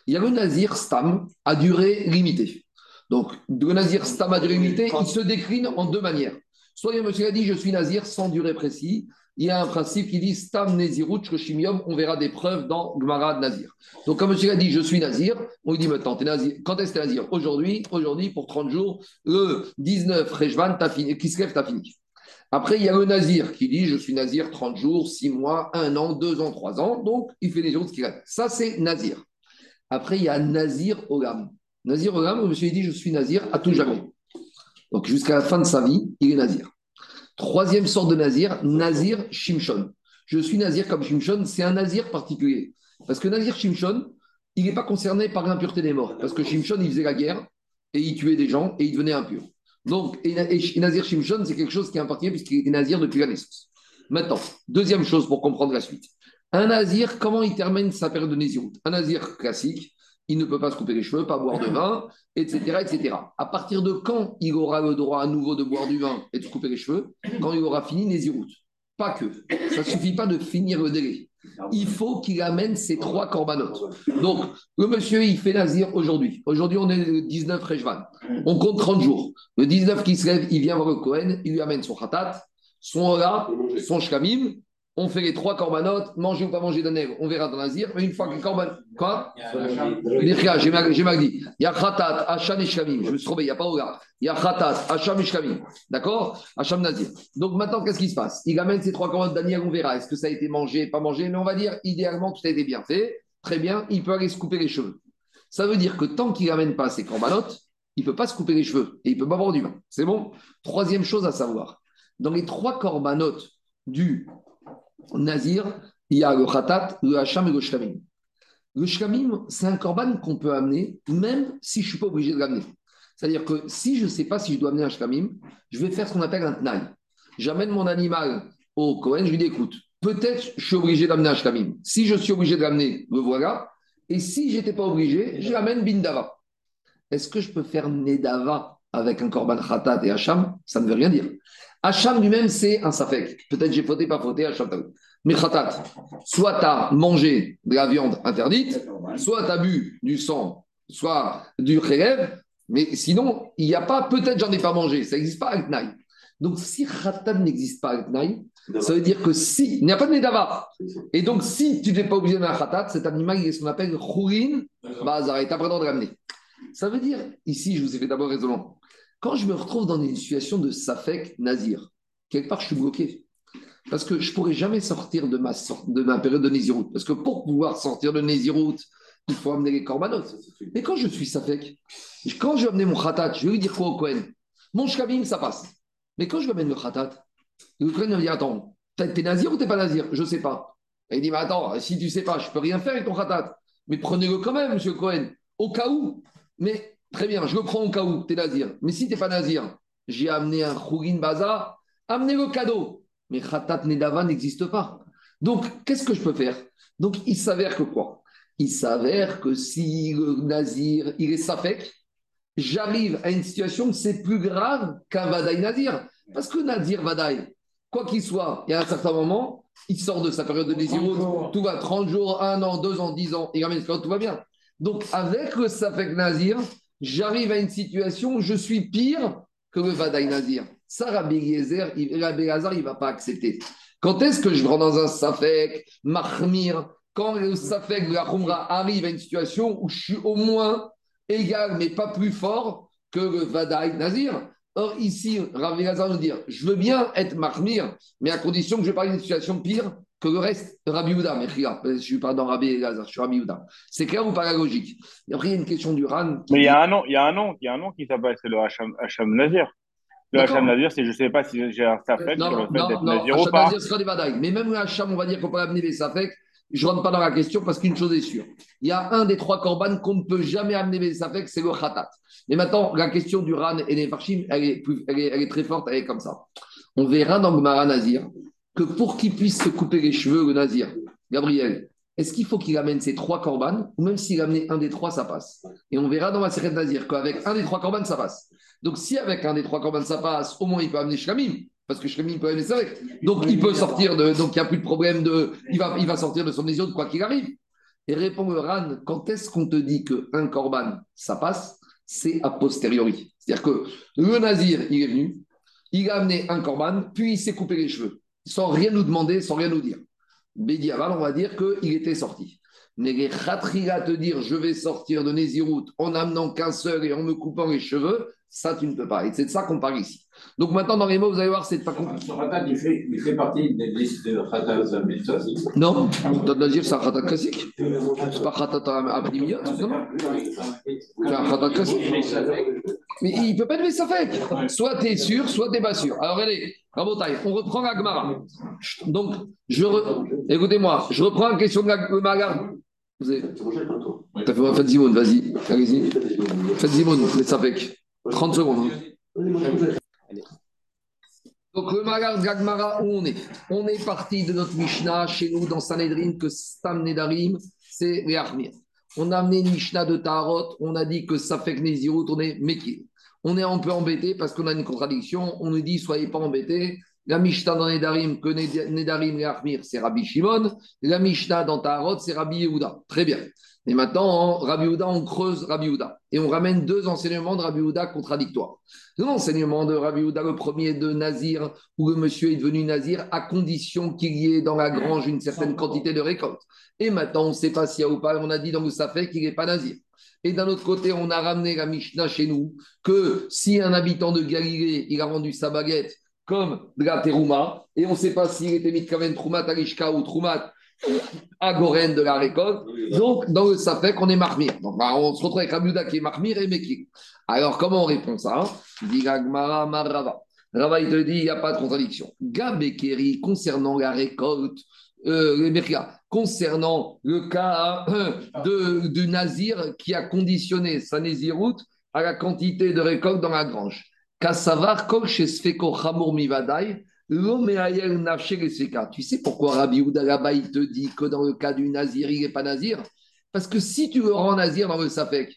Speaker 2: Il y a le Nazir Stam à durée limitée. Donc, le Nazir Stam à durée limitée, il se décline en deux manières. Soit il monsieur a dit je suis Nazir sans durée précise. Il y a un principe qui dit Stam Nezirut Shimium, on verra des preuves dans Gemara de Nazir. Donc, comme monsieur a dit je suis Nazir, on lui dit maintenant, es nazir. quand est-ce que tu es Nazir? Aujourd'hui, aujourd'hui, pour 30 jours, le 19 Rejvan, t'as fini, lève, t'as fini. Après, il y a le Nazir qui dit je suis Nazir 30 jours, 6 mois, 1 an, 2 ans, 3 ans. Donc, il fait des jours qui reste. Ça, c'est Nazir. Après, il y a Nazir Ogam. Nazir Ogam, monsieur dit je suis Nazir à tout jamais. Donc, jusqu'à la fin de sa vie, il est Nazir. Troisième sorte de Nazir, Nazir Shimshon. Je suis Nazir comme Shimshon, c'est un Nazir particulier. Parce que Nazir Shimshon, il n'est pas concerné par l'impureté des morts. Parce que Shimshon, il faisait la guerre et il tuait des gens et il devenait impur. Donc, et, Nazir Shimshon, c'est quelque chose qui est important puisqu'il était Nazir depuis la naissance. Maintenant, deuxième chose pour comprendre la suite. Un Nazir, comment il termine sa période de Nézirut Un Nazir classique, il ne peut pas se couper les cheveux, pas boire de vin, etc., etc. À partir de quand il aura le droit à nouveau de boire du vin et de se couper les cheveux Quand il aura fini Nézirut. Pas que. Ça ne suffit pas de finir le délai. Il faut qu'il amène ses trois corbanotes. Donc, le monsieur, il fait Nazir aujourd'hui. Aujourd'hui, on est le 19 Rejvan. On compte 30 jours. Le 19 qui se lève, il vient voir le Cohen, il lui amène son khatat, son ola, son shkamim. On fait les trois corbanotes, manger ou pas manger d'un on verra dans Nazir. Mais une fois que les corbanotes. Quoi J'ai mal dit. Il y a khatat, hacham et shkamim. Je me suis trompé, il n'y a pas ola. Il y a khatat, hacham et shkamim. D'accord? Hacham Nazir. Donc maintenant, qu'est-ce qui se passe? Il amène ces trois corbanotes Daniel, on verra. Est-ce que ça a été mangé, pas mangé? Mais on va dire, idéalement, tout a été bien fait. Très bien, il peut aller se couper les cheveux. Ça veut dire que tant qu'il n'amène pas ses corbanotes, il ne peut pas se couper les cheveux et il ne peut pas boire du vin. C'est bon? Troisième chose à savoir. Dans les trois corbanotes du Nazir, il y a le Khatat, le Hacham et le Shkamim. Le Shkamim, c'est un korban qu'on peut amener même si je ne suis pas obligé de l'amener. C'est-à-dire que si je ne sais pas si je dois amener un Shkamim, je vais faire ce qu'on appelle un Tnaï. J'amène mon animal au Cohen, je lui dis écoute, peut-être je suis obligé d'amener un Shkamim. Si je suis obligé de l'amener, le voilà. Et si je n'étais pas obligé, je l'amène Bindava. Est-ce que je peux faire Nedava avec un Korban Khatat et Hacham? Ça ne veut rien dire. Hacham lui-même, c'est un Safek. Peut-être j'ai fauté, pas fauté, Hacham Mais Khatat, soit tu as mangé de la viande interdite, soit tu as bu du sang, soit du Khélev, mais sinon, il n'y a pas, peut-être j'en ai pas mangé, ça n'existe pas avec Naï. Donc si Khatat n'existe pas avec Naï, ça veut dire que si, il n'y a pas de Nedava. Et donc si tu n'es pas obligé de un Khatat, cet animal, il est ce qu'on appelle Khourin Bazar, et tu n'as pas le droit de l'amener. Ça veut dire, ici, je vous ai fait d'abord raisonnement. Quand je me retrouve dans une situation de Safek Nazir, quelque part, je suis bloqué. Parce que je ne pourrai jamais sortir de ma, de ma période de Néziroute. Parce que pour pouvoir sortir de Néziroute, il faut amener les corbanotes. Mais quand je suis Safek, quand je vais amener mon khatat, je vais lui dire quoi au Kohen? Mon shkamim, ça passe. Mais quand je vais amener le khatat, le Kohen va me dire Attends, t'es Nazir ou t'es pas Nazir? Je ne sais pas. Et il dit Mais attends, si tu ne sais pas, je ne peux rien faire avec ton khatat. Mais prenez-le quand même, monsieur Cohen, au cas où. Mais très bien, je le prends au cas où, tu es nazir. Mais si tu n'es pas nazir, j'ai amené un Khourin Bazar, amenez le cadeau. Mais Khatat Nedava n'existe pas. Donc, qu'est-ce que je peux faire? Donc, il s'avère que quoi? Il s'avère que si le nazir, il est safek, j'arrive à une situation où c'est plus grave qu'un Vadaï nazir. Parce que nazir, Vadaï, quoi qu'il soit, il y a un certain moment, il sort de sa période de désir, tout va 30 jours, 1 an, 2 ans, 10 ans, il ramène tout va bien. Donc, avec le Safek Nazir, j'arrive à une situation où je suis pire que le Vadaï Nazir. Ça, Rabbi Eliezer, Rabbi il ne va pas accepter. Quand est-ce que je rentre dans un Safek, Mahmir, quand le Safek, la Khumra arrive à une situation où je suis au moins égal, mais pas plus fort que le Vadaï Nazir? Or, ici, Rabbi Eliezer nous dire je veux bien être Mahmir, mais à condition que je parle d'une situation pire que le reste, Rabbi Houda, mais je ne suis pas dans Rabbi Elazar, je suis Rabbi Houda. C'est clair ou pas la logique Et après, il y a une question du RAN.
Speaker 6: Mais il y a un nom, il y a un nom, il y a un nom qui s'appelle, c'est le Hacham, Hacham Nazir. Le Hacham Nazir, c'est je ne sais pas si j'ai un Safek sur le fait d'être Nazir ou pas. Nazir
Speaker 2: sera des badailles. Mais même le Hacham, on va dire qu'on peut amener les Safek. Je ne rentre pas dans la question parce qu'une chose est sûre. Il y a un des trois korban qu'on ne peut jamais amener les Safek, c'est le Khatat. Mais maintenant, la question du Ran et des Farshim, elle est, elle, est, elle est très forte, elle est comme ça. On verra dans le Nazir que pour qu'il puisse se couper les cheveux, le nazir, Gabriel, est-ce qu'il faut qu'il amène ses trois corbanes ou même s'il amène un des trois, ça passe? Et on verra dans la série Nazir qu'avec un des trois corbanes, ça passe. Donc si avec un des trois corbanes, ça passe, au moins il peut amener Shkamim. Parce que Shkamim peut amener ça avec. Donc il peut sortir de. Donc il n'y a plus de problème de. Il va, il va sortir de son de quoi qu'il arrive. Et répond le Ran, quand est-ce qu'on te dit qu'un corban, ça passe? C'est a posteriori. C'est-à-dire que le Nazir, il est venu, il a amené un corban, puis il s'est coupé les cheveux, sans rien nous demander, sans rien nous dire. Bédiaval, on va dire qu'il était sorti. Mais les à te dire je vais sortir de Nézirut en amenant qu'un seul et en me coupant les cheveux, ça tu ne peux pas. Et c'est de ça qu'on parle ici. Donc maintenant, dans les mots, vous allez voir, c'est pas compliqué.
Speaker 4: Ce khatat, il fait, il fait partie des listes de khatat Zamilsa
Speaker 2: Non, Khatat Nazir, c'est un khatat classique. C'est pas khatat à primiot, non, non. C'est un khatat classique. Mais il ne peut pas sa fête. Soit tu es sûr, soit tu n'es pas sûr. Alors, allez, On reprend la Gemara. Donc, je écoutez-moi, je reprends la question de la Gemara. Vous avez... Faites Zimoun, vas-y. Allez-y. Faites Zimoun, faites ça 30 secondes. Hein. Donc, le Magar Gagmara, où on est? On est parti de notre Mishnah chez nous dans Sanhedrin que Stam Nedarim, c'est les On a amené une Mishnah de Tarot, on a dit que ça fait que Nézirut, on est Mekir. On est un peu embêté parce qu'on a une contradiction. On nous dit, soyez pas embêtés. La Mishnah dans Nedarim, que Nedarim et Achmir, c'est Rabbi Shimon. La Mishnah dans Tarot, c'est Rabbi Yehuda. Très bien. Et maintenant, Rabbi Houda, on creuse Rabbi Houda. Et on ramène deux enseignements de Rabbi Houda contradictoires. L'enseignement de Rabbi Houda, le premier de Nazir, où le monsieur est devenu Nazir, à condition qu'il y ait dans la grange une certaine quantité de récolte. Et maintenant, on ne sait pas s'il y a ou pas, on a dit dans le Safek qu'il n'est pas Nazir. Et d'un autre côté, on a ramené la Mishnah chez nous, que si un habitant de Galilée, il a rendu sa baguette comme de la terouma, et on ne sait pas s'il était mis même Troumat Alishka ou Troumat à Goren de la récolte. Donc, dans le Safek, on est marmire. Donc, bah, on se retrouve avec Rabiuda qui est marmire et Mekir. Alors, comment on répond ça Dit Gagmara Marava. Rava, il te dit, il n'y a pas de contradiction. Gabekeri, concernant la récolte, euh, concernant le cas euh, de, du Nazir qui a conditionné sa Néziroute à la quantité de récolte dans la grange. Kassavar, Mivadai, tu sais pourquoi Rabbi Ouda il te dit que dans le cas du Nazir, il n'est pas Nazir? Parce que si tu le rends Nazir dans le Safek,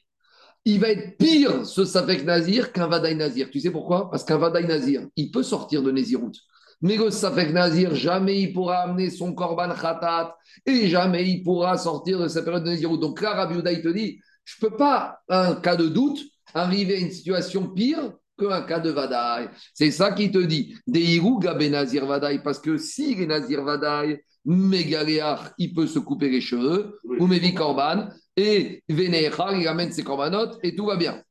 Speaker 2: il va être pire ce Safek Nazir qu'un Vadaï Nazir. Tu sais pourquoi? Parce qu'un Vadaï Nazir, il peut sortir de Nézirout. Mais le Safek Nazir, jamais il pourra amener son Korban Khatat et jamais il pourra sortir de sa période de Nézirout. Donc là, Rabbi il te dit je ne peux pas, un cas de doute, arriver à une situation pire qu'un cas de Vadaï. C'est ça qui te dit. Deirou Gabé Nazir Vadaï, parce que s'il est Nazir Vadaï, Mégaléach, il peut se couper les cheveux, ou Mévi Korban, et Vénéchar, il amène ses corbanotes, et tout va bien.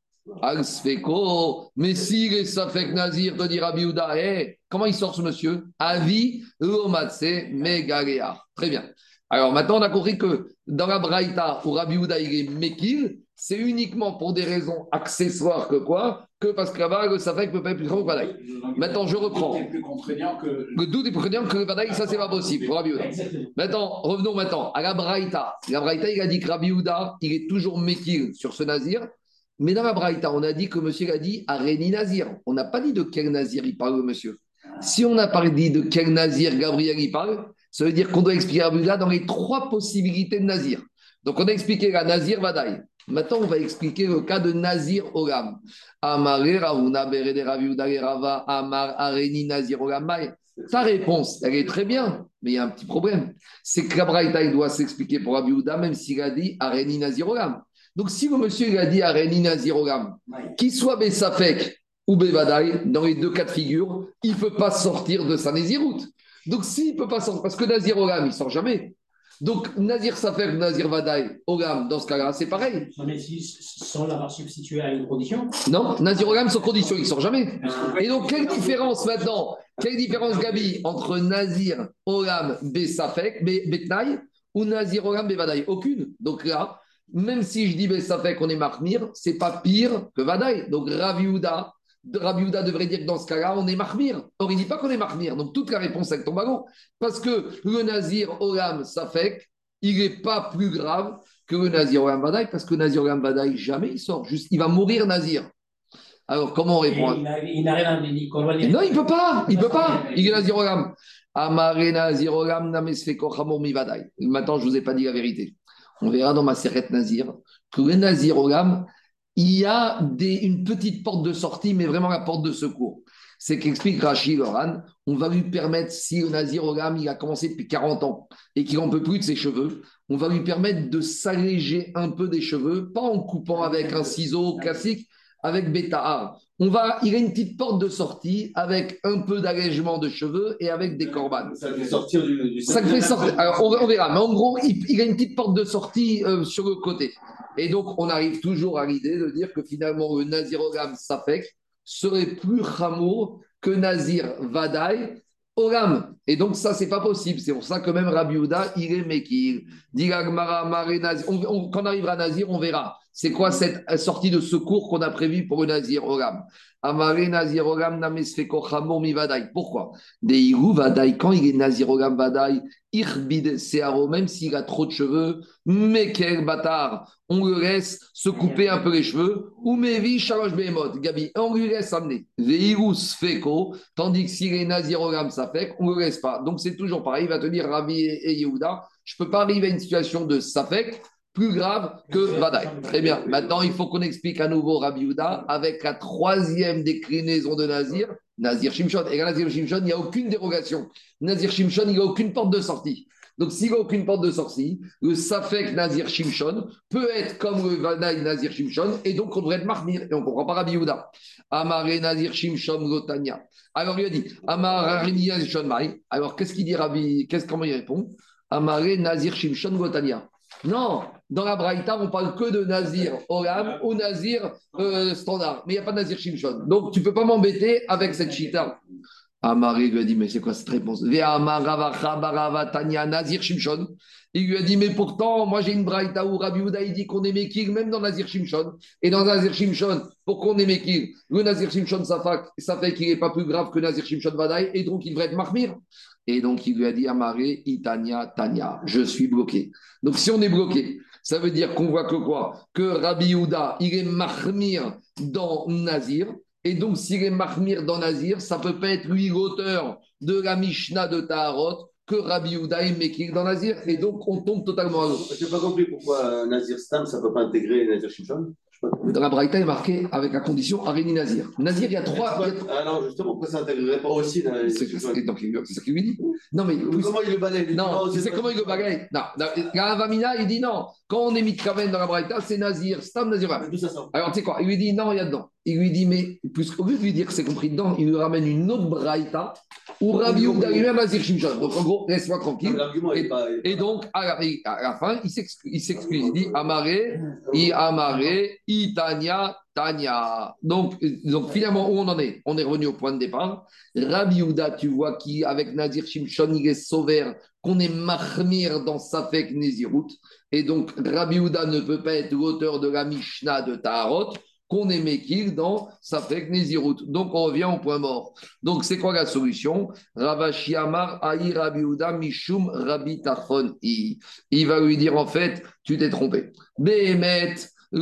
Speaker 2: Alsfeko, mais s'il est Safek Nazir, te dira Biouda, hey, comment il sort ce monsieur? Avi, Lomatse, Mégaléach. Très bien. Alors maintenant, on a compris que dans la Braïta, où Rabbi il est Mekil, c'est uniquement pour des raisons accessoires que quoi? Que parce que là-bas, le Safek peut pas être plus grand que Vadaï. Maintenant, je reprends. Le doute est plus contraignant que le Vadaï, ça, c'est pas possible pour Rabbi Maintenant, revenons maintenant à la Braïta. La Braïta, il a dit que Rabbi il est toujours Mekil sur ce Nazir. Mais dans la Braïta, on a dit que monsieur a dit Areni Nazir. On n'a pas dit de quel Nazir il parle, monsieur. Si on n'a pas dit de quel Nazir Gabriel il parle, ça veut dire qu'on doit expliquer Rabbi dans les trois possibilités de Nazir. Donc, on a expliqué la Nazir Vadaï. Maintenant, on va expliquer le cas de Nazir Olam. Olam Sa réponse, elle est très bien, mais il y a un petit problème. C'est que la doit s'expliquer pour Rabbi même s'il a dit Areni Nazir Olam. Donc, si le monsieur il a dit Areni Nazir Olam, qu'il soit Bessafek ou Bevadaï, dans les deux cas de figure, il ne peut pas sortir de sa Naziroute. Donc, s'il ne peut pas sortir, parce que Nazir Olam, il ne sort jamais. Donc, Nazir Safer, Nazir Vadaï, Ogam, dans ce cas-là, c'est pareil.
Speaker 3: Non, mais si, sans l'avoir substitué à une condition
Speaker 2: Non, Nazir Ogam, sans condition, il ne sort jamais. Et donc, quelle différence maintenant Quelle différence, Gabi, entre Nazir Ogam, Besafek, Betnaï, ou Nazir Ogam, Bevadaï Aucune. Donc là, même si je dis Besafek, on est Marmir, c'est pas pire que Vadaï. Donc, Raviouda, Rabbi devrait dire que dans ce cas-là, on est marmire. Or, il ne dit pas qu'on est marmire. Donc, toute la réponse avec ton bagon. Parce que le nazir Olam Safek, il n'est pas plus grave que le nazir Olam Badaï, parce que le nazir Olam Badaï, jamais il sort. Juste, il va mourir nazir. Alors, comment on répond
Speaker 3: Il n'a rien à dire.
Speaker 2: Non, il ne peut pas. Il ne peut pas. Il est nazir Olam. Maintenant, je ne vous ai pas dit la vérité. On verra dans ma serrette Nazir que le Nazir il y a une petite porte de sortie, mais vraiment la porte de secours. C'est qu'explique Rachid Loran, on va lui permettre, si le Nazir il a commencé depuis 40 ans et qu'il n'en peut plus de ses cheveux, on va lui permettre de s'alléger un peu des cheveux, pas en coupant avec un ciseau classique, avec Betahar. On va, il a une petite porte de sortie avec un peu d'allègement de cheveux et avec des corbanes.
Speaker 5: Ça fait sortir du. du
Speaker 2: Ça fait sortir. Alors, on, verra. Mais en gros, il, a une petite porte de sortie euh, sur le côté. Et donc, on arrive toujours à l'idée de dire que finalement, le Nazirogam Safek serait plus rameau que Nazir Vadaï Oram. Et donc, ça, c'est pas possible. C'est pour ça que même Rabbi Houda, il est Mekir. Quand on arrivera à Nazir, on verra. C'est quoi cette sortie de secours qu'on a prévue pour le Nazir Oram Amare Nazir Oram Namesfeko Chamor Mi Vadaï. Pourquoi? Deiru Vadaï, quand il est Nazir Oram Vadaï, Irbid Searo, même s'il a trop de cheveux, Mekel Batar, on le laisse se couper un peu les cheveux, ou Mevi Shalosh Behemot, Gabi, on lui laisse amener. Veiru Sfeko, tandis que s'il est Nazir Safek, on ne le laisse pas. Donc c'est toujours pareil, il va te dire et Yehuda, je ne peux pas arriver à une situation de Safek plus grave que Vadaï. Très bien. Maintenant, il faut qu'on explique à nouveau Rabbi Houda avec la troisième déclinaison de Nazir, Nazir Shimshon. Et Nazir Shimshon, il n'y a aucune dérogation. Nazir Shimshon, il n'y a aucune porte de sortie. Donc, s'il n'y a aucune porte de sortie, le Safek Nazir Shimshon peut être comme le Vadaï Nazir Shimshon, et donc on devrait être marmir. Et on ne comprend pas Rabbi Houda. Amare Nazir Shimshon Lotania. Alors, il a dit Amare Nazir Shimshon Alors, qu'est-ce qu'il dit Rabbi Qu'est-ce Comment il répond? Amare Nazir Shimshon Gotania. Non, dans la Braïta, on parle que de Nazir Olam ou Nazir euh, standard. Mais il n'y a pas de Nazir Shimshon. Donc, tu ne peux pas m'embêter avec cette chita. Amari lui a dit, mais c'est quoi cette réponse? Nazir Shimshon. Il lui a dit, mais pourtant, moi j'ai une braïta où Rabbi dit qu'on est Mekir, même dans Nazir Shimshon. Et dans Nazir Shimshon, pourquoi on est Mekir Le Nazir Shimshon, ça fait, qu'il n'est pas plus grave que Nazir Shimshon Vadaï, et donc il devrait être Mahmir. Et donc il lui a dit, Amaré, Itania, Tania, je suis bloqué. Donc si on est bloqué, ça veut dire qu'on voit que quoi? Que Rabbi Houda, il est Mahmir dans Nazir. Et donc, s'il est Mahmir dans Nazir, ça peut pas être lui l'auteur de la Mishnah de Taharot que Rabbi Houda est Mekir dans Nazir. Et donc, on tombe totalement à l'eau.
Speaker 5: Je n'ai pas compris pourquoi Nazir Stam, ça ne peut pas intégrer Nazir Shimshon?
Speaker 2: Dans la Braïta, est marqué avec la condition Aréni Nazir. Nazir, il y a trois.
Speaker 5: Ah non, justement, pourquoi ça n'intégrerait pas aussi dans les...
Speaker 2: C'est ce qu'il lui dit. Non, mais.
Speaker 5: Comment il le balaye
Speaker 2: Non, c'est comment il le balaye? Non, Vamina, il dit non. Quand on est Mitraven dans la Braïta, c'est Nazir, Stam Nazir. Alors, tu sais quoi? Il lui dit non, il y a dedans. Il lui dit, mais au lieu de lui dire que c'est compris dedans, il lui ramène une autre Braïta où Rabbi Oud lui-même Nazir Shimshon. Donc, en gros, laisse-moi tranquille. Et, donc, à la, fin, il s'excuse. Il dit Amaré, I Amaré, Itania, Tania. Donc, donc, finalement, où on en est? On est revenu au point de départ. Rabbi Ouda, tu vois, qui, avec Nazir Shimshon, il est sauveur, qu'on est Mahmir dans Safek Nézirut. Et donc, Rabbi Ouda ne peut pas être l'auteur de la Mishnah de Taharot qu'on est Mekil dans Safek Nézirut. Donc on revient au point mort. Donc c'est quoi la solution? Ravashi Amar Aï Rabbi Mishum Rabbi Tachon I. Il va lui dire en fait, tu t'es trompé. Behemet,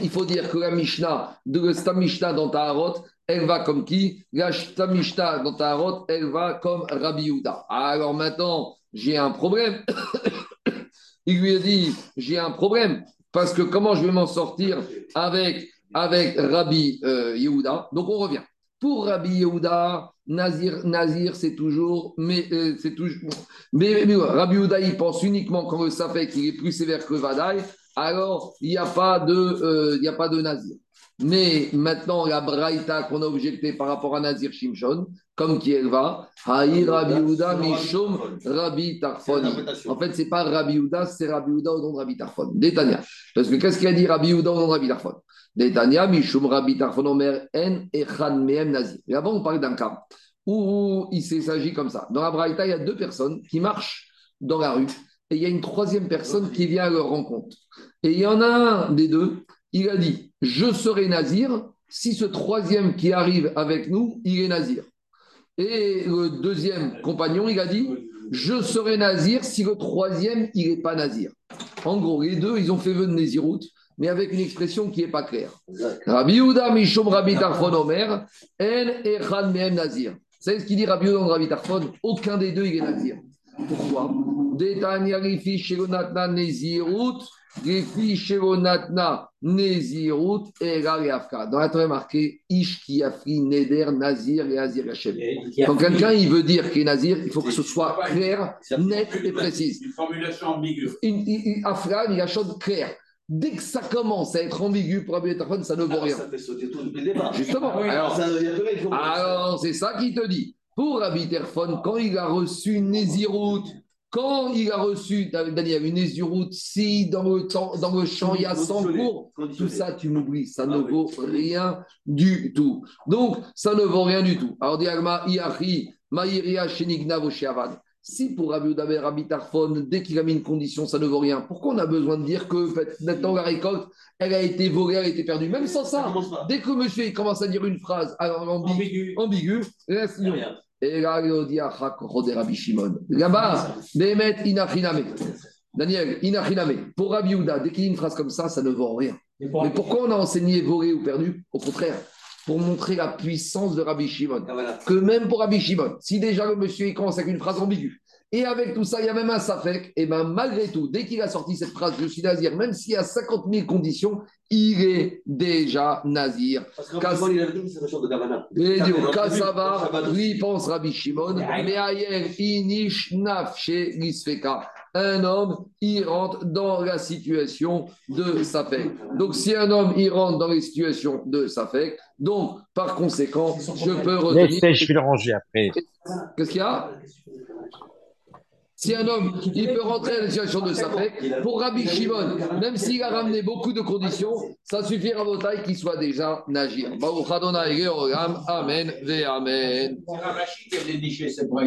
Speaker 2: il faut dire que la Mishnah, de la Mishnah dans Taharot, elle va comme qui? La Mishnah dans Taharot, elle va comme Rabbi Alors maintenant, j'ai un problème. il lui a dit, j'ai un problème. Parce que comment je vais m'en sortir avec, avec Rabbi euh, Yehuda? Donc on revient. Pour Rabbi Yehuda, Nazir, Nazir c'est toujours. Mais, euh, c'est toujours mais, Rabbi Yehuda, il pense uniquement quand le fait qu'il est plus sévère que Vadaï, alors il n'y a, pas de, euh, il a pas de Nazir. Mais maintenant, la braïta qu'on a objectée par rapport à Nazir Shimshon, comme qui elle va, Haï Rabbi Uda Mishum Rabbi Tarfoni. En fait, ce n'est pas Rabbi Uda, c'est Rabbi Uda au nom de Rabbi Tarfon. Détania. Parce que qu'est-ce qu'il a dit Rabbi Uda au nom de Rabbi Tarfon? Détania, Mishum Rabbi Tarfon Omer En Echan Mehem Nazir. Et avant, on parlait d'un cas où il s'agit comme ça. Dans la braïta, il y a deux personnes qui marchent dans la rue et il y a une troisième personne qui vient à leur rencontre. Et il y en a un des deux il a dit Je serai nazir si ce troisième qui arrive avec nous, il est nazir. Et le deuxième compagnon, il a dit Je serai nazir si le troisième, il n'est pas nazir. En gros, les deux, ils ont fait vœu de naziroute, mais avec une expression qui n'est pas claire. Rabbi Mishum Rabbi Tarfon Omer, En Echan Mehem Nazir. C'est ce qu'il dit Rabbi dans Rabbi Tarfon? Aucun des deux, il est nazir. Pourquoi? Détania rifi shelonatna nezirut, rifi shelonatna nezirut, et Afka. Dans la Torah marqué Ish ki afri neder nazir et azir Hashem. Quand quelqu'un il veut dire qu'il est nazir, il faut que ce soit clair, net et précis.
Speaker 4: Une formulation ambiguë.
Speaker 2: Afra, il y a chose claire. Dès que ça commence à être ambigu pour Tarfon, ça ne vaut rien.
Speaker 5: Ça fait sauter tout depuis le départ.
Speaker 2: Justement.
Speaker 4: Ah oui,
Speaker 2: Alors, c'est ça qu'il te dit. Pour Rabbi Terfon, quand il a reçu Nézirut, quand il a reçu, Daniel, une Nézirut, si dans le, temps, dans le champ il y a 100 cours, tout ça tu m'oublies, ça ne
Speaker 5: Ah oui.
Speaker 2: vaut rien du tout. Donc, ça ne vaut rien du tout. Alors, Diagma, Iachi, Maïria, Shenigna, Voshiavad. Si pour Rabbi Udaber, Rabbi Tarfon, dès qu'il a mis une condition, ça ne vaut rien, pourquoi on a besoin de dire que maintenant la récolte, elle a été volée, elle a été perdue? Même sans
Speaker 5: Ça
Speaker 2: dès que monsieur il commence à dire une phrase ambiguë,
Speaker 3: Ambigu.
Speaker 2: ambigu. Et là, Là-bas, Behemet inachiname. Daniel, inachiname. Pour Rabbi Yehuda, dès qu'il y a une phrase comme ça, ça ne vaut rien. Mais pourquoi on a enseigné volé ou perdu Au contraire, pour montrer la puissance de Rabbi Shimon.
Speaker 5: Ah, voilà.
Speaker 2: Que même pour Rabbi Shimon, si déjà le monsieur il commence avec une phrase ambiguë, et avec tout ça, il y a même un safek, et bien malgré tout, dès qu'il a sorti cette phrase, je suis nazir, même s'il y a 50 000 conditions, il est déjà nazir.
Speaker 5: Parce plus, il avait dit que c'est la chose de Gavana.
Speaker 2: Et lui pense Rabbi Shimon, mais ailleurs, inish nafshe lisfeka. Un homme, il rentre dans la situation de Safek. Donc, si un homme, il rentre dans les situations de Safek, donc, par conséquent, je peux retenir.
Speaker 7: Laissez, je vais le ranger après.
Speaker 2: Qu'est-ce qu'il y a? Si un homme, il peut rentrer dans une situation de Safek, pour Rabbi Shimon, même s'il a ramené beaucoup de conditions, ça suffira à votre taille qu'il soit déjà Nagir. Amen Amen.